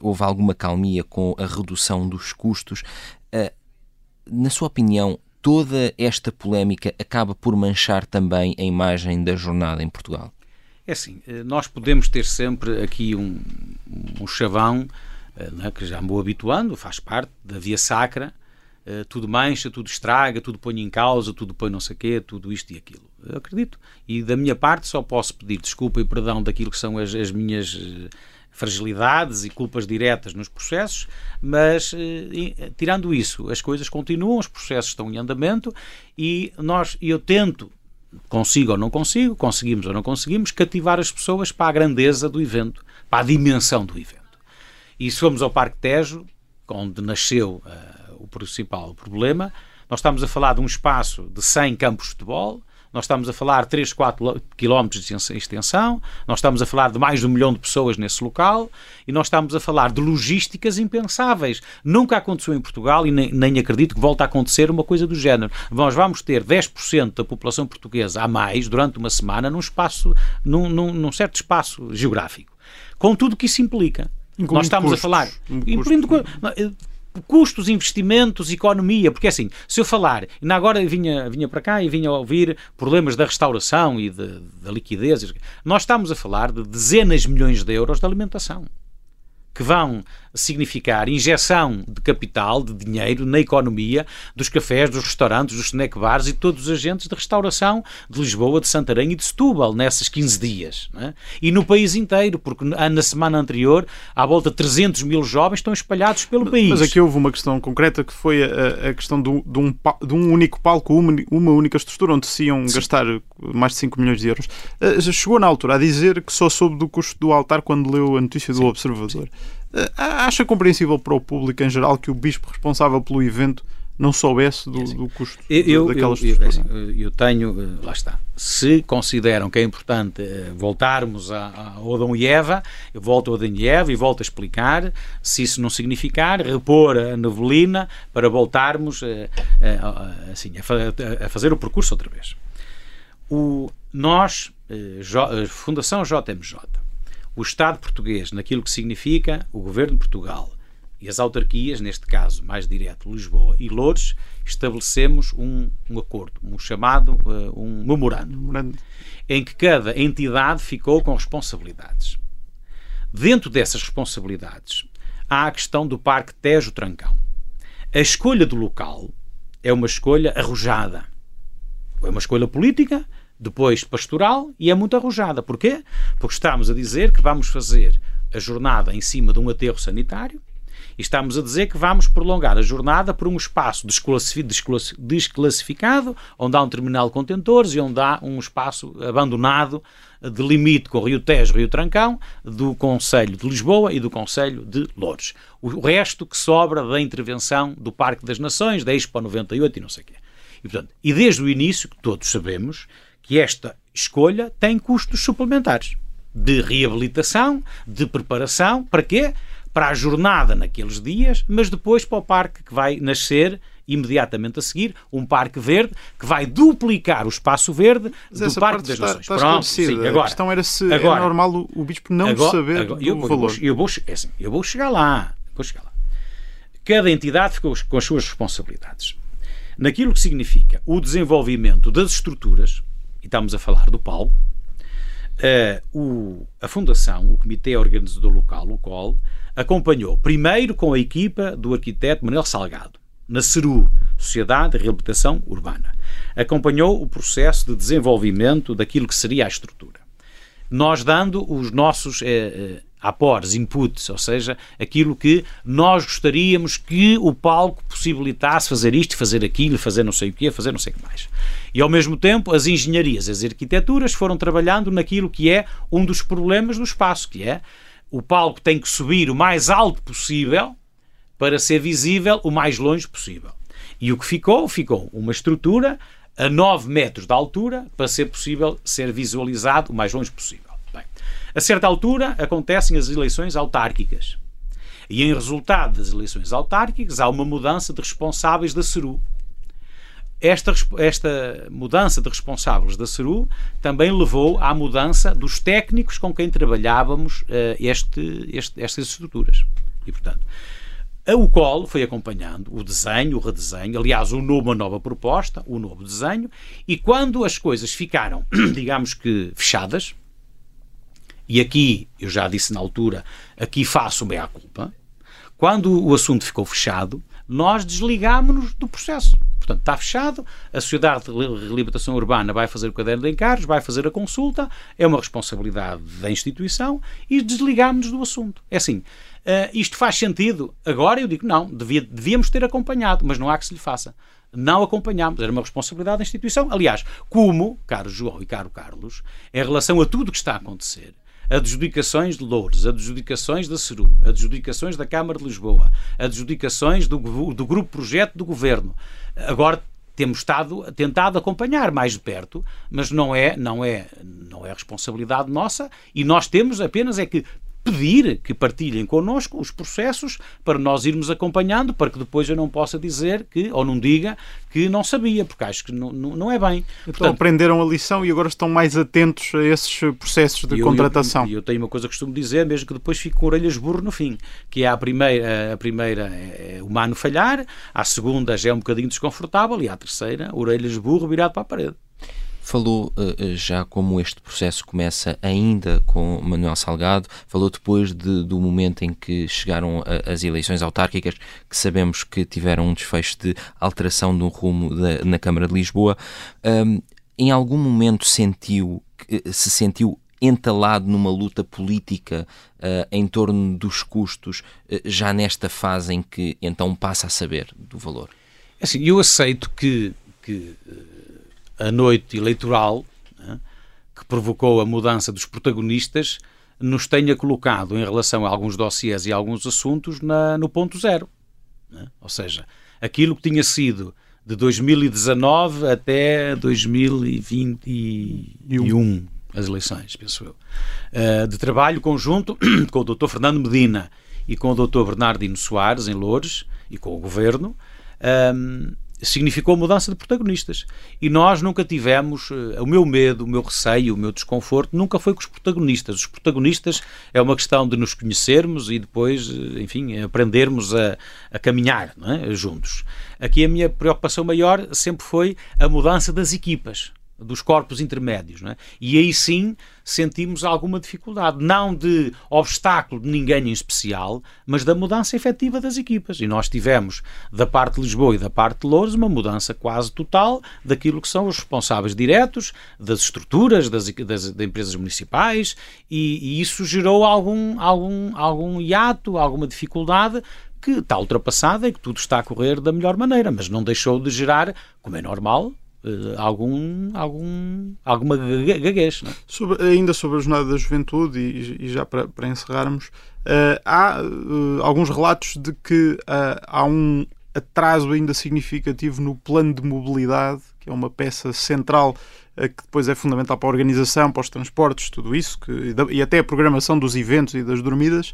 houve alguma calmia com a redução dos custos. na sua opinião, toda esta polémica acaba por manchar também a imagem da jornada em Portugal?
É assim, nós podemos ter sempre aqui um, um chavão é? que já me vou habituando, faz parte da via sacra, uh, tudo mancha, tudo estraga, tudo põe em causa, tudo põe não sei quê, tudo isto e aquilo. Eu acredito. E da minha parte só posso pedir desculpa e perdão daquilo que são as, as minhas uh, fragilidades e culpas diretas nos processos, mas tirando isso, as coisas continuam, os processos estão em andamento e nós, eu tento consigo ou não consigo, conseguimos ou não conseguimos, cativar as pessoas para a grandeza do evento, para a dimensão do evento. E se formos ao Parque Tejo, onde nasceu uh, o principal problema, nós estamos a falar de um espaço de 100 campos de futebol, nós estamos a falar de 3, 4 quilómetros de extensão, nós estamos a falar de mais de um milhão de pessoas nesse local e nós estamos a falar de logísticas impensáveis. Nunca aconteceu em Portugal e nem, nem acredito que volte a acontecer uma coisa do género. Nós vamos ter 10% da população portuguesa a mais durante uma semana num espaço, num, num, num certo espaço geográfico. Com tudo o que isso implica.
Incluindo Nós estamos custos,
a falar. Incluindo eh, custos, investimentos, economia, porque assim, se eu falar, ainda agora vinha, vinha para cá e vinha a ouvir problemas da restauração e da liquidez, nós estamos a falar de dezenas de milhões de euros de alimentação que vão significar injeção de capital, de dinheiro na economia dos cafés, dos restaurantes, dos snack bars e todos os agentes de restauração de Lisboa, de Santarém e de Setúbal nesses 15 dias. É? E no país inteiro, porque na semana anterior, à volta de 300 mil jovens estão espalhados pelo país.
Mas aqui houve uma questão concreta que foi a, a questão do, de, um, de um único palco, uma, uma única estrutura, onde se iam Sim. gastar mais de 5 milhões de euros. Eh, chegou na altura a dizer que só soube do custo do altar quando leu a notícia do Sim. Observador. Eh, acha compreensível para o público em geral que o bispo responsável pelo evento não soubesse do, do custo
eu, daquelas eu, eu, assim, eu, tenho, eh, lá está. Se consideram que é importante eh, voltarmos a, a Odão e Eva, eu volto a Odão e Eva e volto a explicar. Se isso não significar, repor a nevelina para voltarmos a, a, assim, a, fazer o percurso outra vez. O, nós, Fundação JMJ, o Estado português, naquilo que significa o Governo de Portugal e as autarquias, neste caso mais direto Lisboa e Lourdes, estabelecemos um, um acordo, um chamado uh, um memorando, em que cada entidade ficou com responsabilidades. Dentro dessas responsabilidades há a questão do Parque Tejo Trancão. A escolha do local é uma escolha arrojada. é uma escolha política, depois pastoral e é muito arrojada. Porquê? Porque estamos a dizer que vamos fazer a jornada em cima de um aterro sanitário e estamos a dizer que vamos prolongar a jornada por um espaço desclassificado, onde há um terminal de contentores e onde há um espaço abandonado de limite com o Rio Tejo Rio Trancão, do Conselho de Lisboa e do Conselho de Lourdes. O resto que sobra da intervenção do Parque das Nações, da Expo 98 e não sei o quê. E, portanto, e desde o início, que todos sabemos, que esta escolha tem custos suplementares de reabilitação, de preparação, para quê? Para a jornada naqueles dias, mas depois para o parque que vai nascer imediatamente a seguir, um parque verde que vai duplicar o espaço verde
Mas
do Parque das
está,
Nações.
Está
Pronto, sim, agora,
a questão era se
agora,
é normal o, o bispo não
agora,
saber
agora,
do
eu,
valor.
Eu vou, eu, vou, é assim, eu vou chegar lá. Vou chegar lá. Cada entidade ficou com as suas responsabilidades. Naquilo que significa o desenvolvimento das estruturas, estamos a falar do palco, uh, o, a Fundação, o Comitê Organizador Local, o COL, acompanhou primeiro com a equipa do arquiteto Manuel Salgado, na CERU, Sociedade de Reabilitação Urbana. Acompanhou o processo de desenvolvimento daquilo que seria a estrutura. Nós dando os nossos eh, apores, inputs, ou seja, aquilo que nós gostaríamos que o palco possibilitasse fazer isto, fazer aquilo, fazer não sei o quê, fazer não sei o que mais. E ao mesmo tempo, as engenharias, as arquiteturas foram trabalhando naquilo que é um dos problemas do espaço, que é o palco tem que subir o mais alto possível para ser visível o mais longe possível. E o que ficou? Ficou uma estrutura a 9 metros de altura para ser possível ser visualizado o mais longe possível. A certa altura acontecem as eleições autárquicas. E em resultado das eleições autárquicas há uma mudança de responsáveis da CERU. Esta, esta mudança de responsáveis da CERU também levou à mudança dos técnicos com quem trabalhávamos uh, este, este, estas estruturas. E, portanto, o COL foi acompanhando o desenho, o redesenho, aliás, uma nova proposta, o novo desenho, e quando as coisas ficaram, digamos que, fechadas, e aqui, eu já disse na altura, aqui faço meia culpa, quando o assunto ficou fechado, nós desligámos-nos do processo. Portanto, está fechado, a Sociedade de Reabilitação Urbana vai fazer o caderno de encargos, vai fazer a consulta, é uma responsabilidade da instituição e desligámos-nos do assunto. É assim, Uh, isto faz sentido? Agora eu digo não, devia, devíamos ter acompanhado, mas não há que se lhe faça. Não acompanhámos, era uma responsabilidade da instituição. Aliás, como, caro João e caro Carlos, em relação a tudo o que está a acontecer, adjudicações de Lourdes, adjudicações da CERU, adjudicações da Câmara de Lisboa, adjudicações do, do Grupo Projeto do Governo. Agora temos estado tentado acompanhar mais de perto, mas não é, não é, não é responsabilidade nossa e nós temos apenas é que pedir que partilhem connosco os processos para nós irmos acompanhando, para que depois eu não possa dizer que, ou não diga, que não sabia, porque acho que não, não, é bem.
Então Portanto, aprenderam a lição e agora estão mais atentos a esses processos de eu, contratação.
E eu, eu, tenho uma coisa que costumo dizer, mesmo que depois fique com orelhas burro no fim, que é a primeira, a primeira é humano falhar, a segunda já é um bocadinho desconfortável e a terceira, orelhas burro virado para a parede.
Falou uh, já como este processo começa ainda com Manuel Salgado, falou depois de, do momento em que chegaram a, as eleições autárquicas, que sabemos que tiveram um desfecho de alteração do rumo da, na Câmara de Lisboa. Um, em algum momento sentiu, se sentiu entalado numa luta política uh, em torno dos custos, uh, já nesta fase em que então passa a saber do valor?
Assim, eu aceito que, que a noite eleitoral, né, que provocou a mudança dos protagonistas, nos tenha colocado em relação a alguns dossiês e alguns assuntos na, no ponto zero. Né? Ou seja, aquilo que tinha sido de 2019 até 2021, as eleições, penso eu, uh, de trabalho conjunto com o Dr. Fernando Medina e com o Dr. Bernardino Soares, em Loures, e com o Governo, um, significou mudança de protagonistas. E nós nunca tivemos, uh, o meu medo, o meu receio, o meu desconforto, nunca foi com os protagonistas. Os protagonistas é uma questão de nos conhecermos e depois, uh, enfim, aprendermos a, a caminhar é? juntos. Aqui a minha preocupação maior sempre foi a mudança das equipas. Dos corpos intermédios. É? E aí sim sentimos alguma dificuldade, não de obstáculo de ninguém em especial, mas da mudança efetiva das equipas. E nós tivemos, da parte de Lisboa e da parte de Louros, uma mudança quase total daquilo que são os responsáveis diretos, das estruturas das, das, das empresas municipais, e, e, isso gerou algum, algum, algum hiato, alguma dificuldade que está ultrapassada e que tudo está a correr da melhor maneira, mas não deixou de gerar, como é normal, algum, algum, alguma gaguez. É?
Sobre, ainda sobre a Jornada da Juventude, e, e já para, para encerrarmos, uh, há uh, alguns relatos de que há um atraso ainda significativo no plano de mobilidade, que é uma peça central que depois é fundamental para a organização, para os transportes, tudo isso, que, e até a programação dos eventos e das dormidas,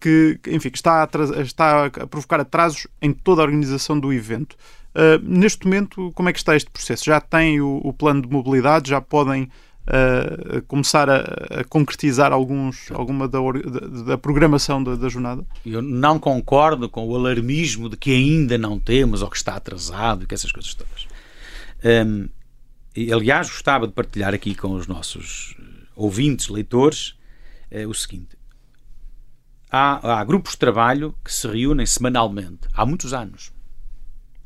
que, enfim, está, a, está a provocar atrasos em toda a organização do evento. Uh, neste momento, como é que está este processo? Já tem o, o plano de mobilidade? Já podem uh, começar a, a, concretizar alguns, alguma da, da, da programação da, da, jornada?
Eu não concordo com o alarmismo de que ainda não temos ou que está atrasado e que essas coisas todas. Um, e, aliás, gostava de partilhar aqui com os nossos ouvintes, leitores, o seguinte. Há, há grupos de trabalho que se reúnem semanalmente, há muitos anos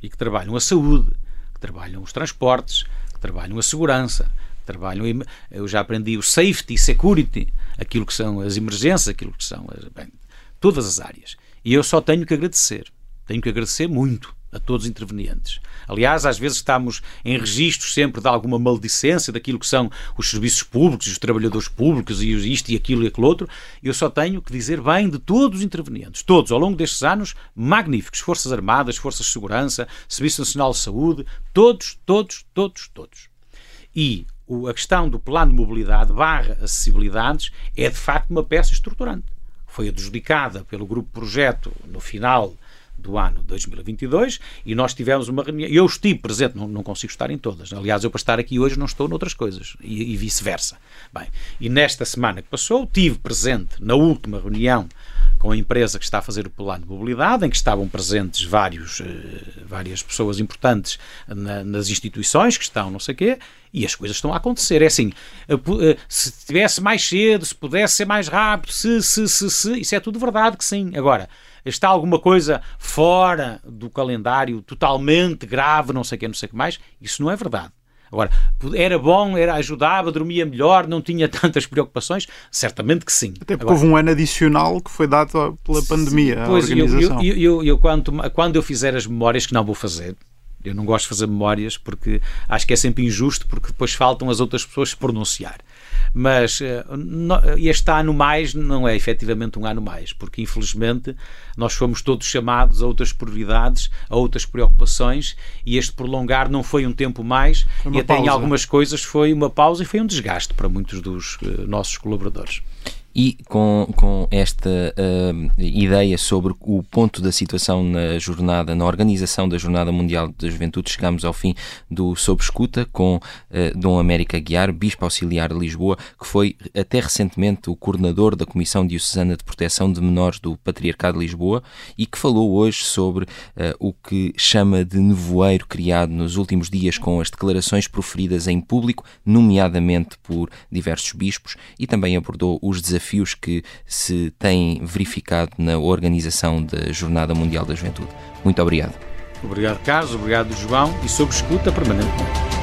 e que trabalham a saúde, que trabalham os transportes, que trabalham a segurança, que trabalham. Eu já aprendi o safety, security, aquilo que são as emergências, aquilo que são bem, todas as áreas. E eu só tenho que agradecer. Tenho que agradecer muito a todos os intervenientes. Aliás, às vezes estamos em registros sempre de alguma maledicência daquilo que são os serviços públicos, os trabalhadores públicos e isto e aquilo e aquilo outro. Eu só tenho que dizer bem de todos os intervenientes, todos, ao longo destes anos, magníficos. Forças Armadas, Forças de Segurança, Serviço Nacional de Saúde, todos, todos, todos, todos. E a questão do plano de mobilidade barra acessibilidades é de facto uma peça estruturante. Foi adjudicada pelo Grupo Projeto no final do ano 2022 e nós tivemos uma reunião. Eu estive presente, não, não consigo estar em todas. Aliás, eu para estar aqui hoje não estou noutras coisas e, e vice-versa. Bem, e nesta semana que passou, tive presente na última reunião com a empresa que está a fazer o plano de mobilidade, em que estavam presentes vários, eh, várias pessoas importantes na, nas instituições que estão, não sei o quê, e as coisas estão a acontecer. É assim, eh, eh, se tivesse mais cedo, se pudesse ser mais rápido, se, se, se, se, isso é tudo verdade que sim. Agora, está alguma coisa fora do calendário totalmente grave, não sei o que, não sei o que mais, isso não é verdade. Agora, era bom, era ajudava, dormia melhor, não tinha tantas preocupações? Certamente que sim.
Até porque Agora, houve um ano adicional que foi dado pela pandemia pois, organização.
Eu, eu, eu, eu, quando, quando eu fizer as memórias, que não vou fazer, eu não gosto de fazer memórias porque acho que é sempre injusto porque depois faltam as outras pessoas se pronunciar. Mas eh, este ano mais não é efetivamente um ano mais, porque infelizmente nós fomos todos chamados a outras prioridades, a outras preocupações e este prolongar não foi um tempo mais e até pausa. em algumas coisas foi uma pausa e foi um desgaste para muitos dos eh, nossos colaboradores.
E com, com esta uh, ideia sobre o ponto da situação na jornada, na organização da Jornada Mundial da Juventude, chegamos ao fim do Sob Escuta com uh, Dom América Guiar, Bispo Auxiliar de Lisboa, que foi até recentemente o coordenador da Comissão Diocesana de Proteção de Menores do Patriarcado de Lisboa e que falou hoje sobre uh, o que chama de nevoeiro criado nos últimos dias com as declarações proferidas em público, nomeadamente por diversos bispos, e também abordou os desafios desafios que se têm verificado na organização da Jornada Mundial da Juventude. Muito obrigado.
Obrigado, Carlos. Obrigado, João. E sob escuta permanentemente.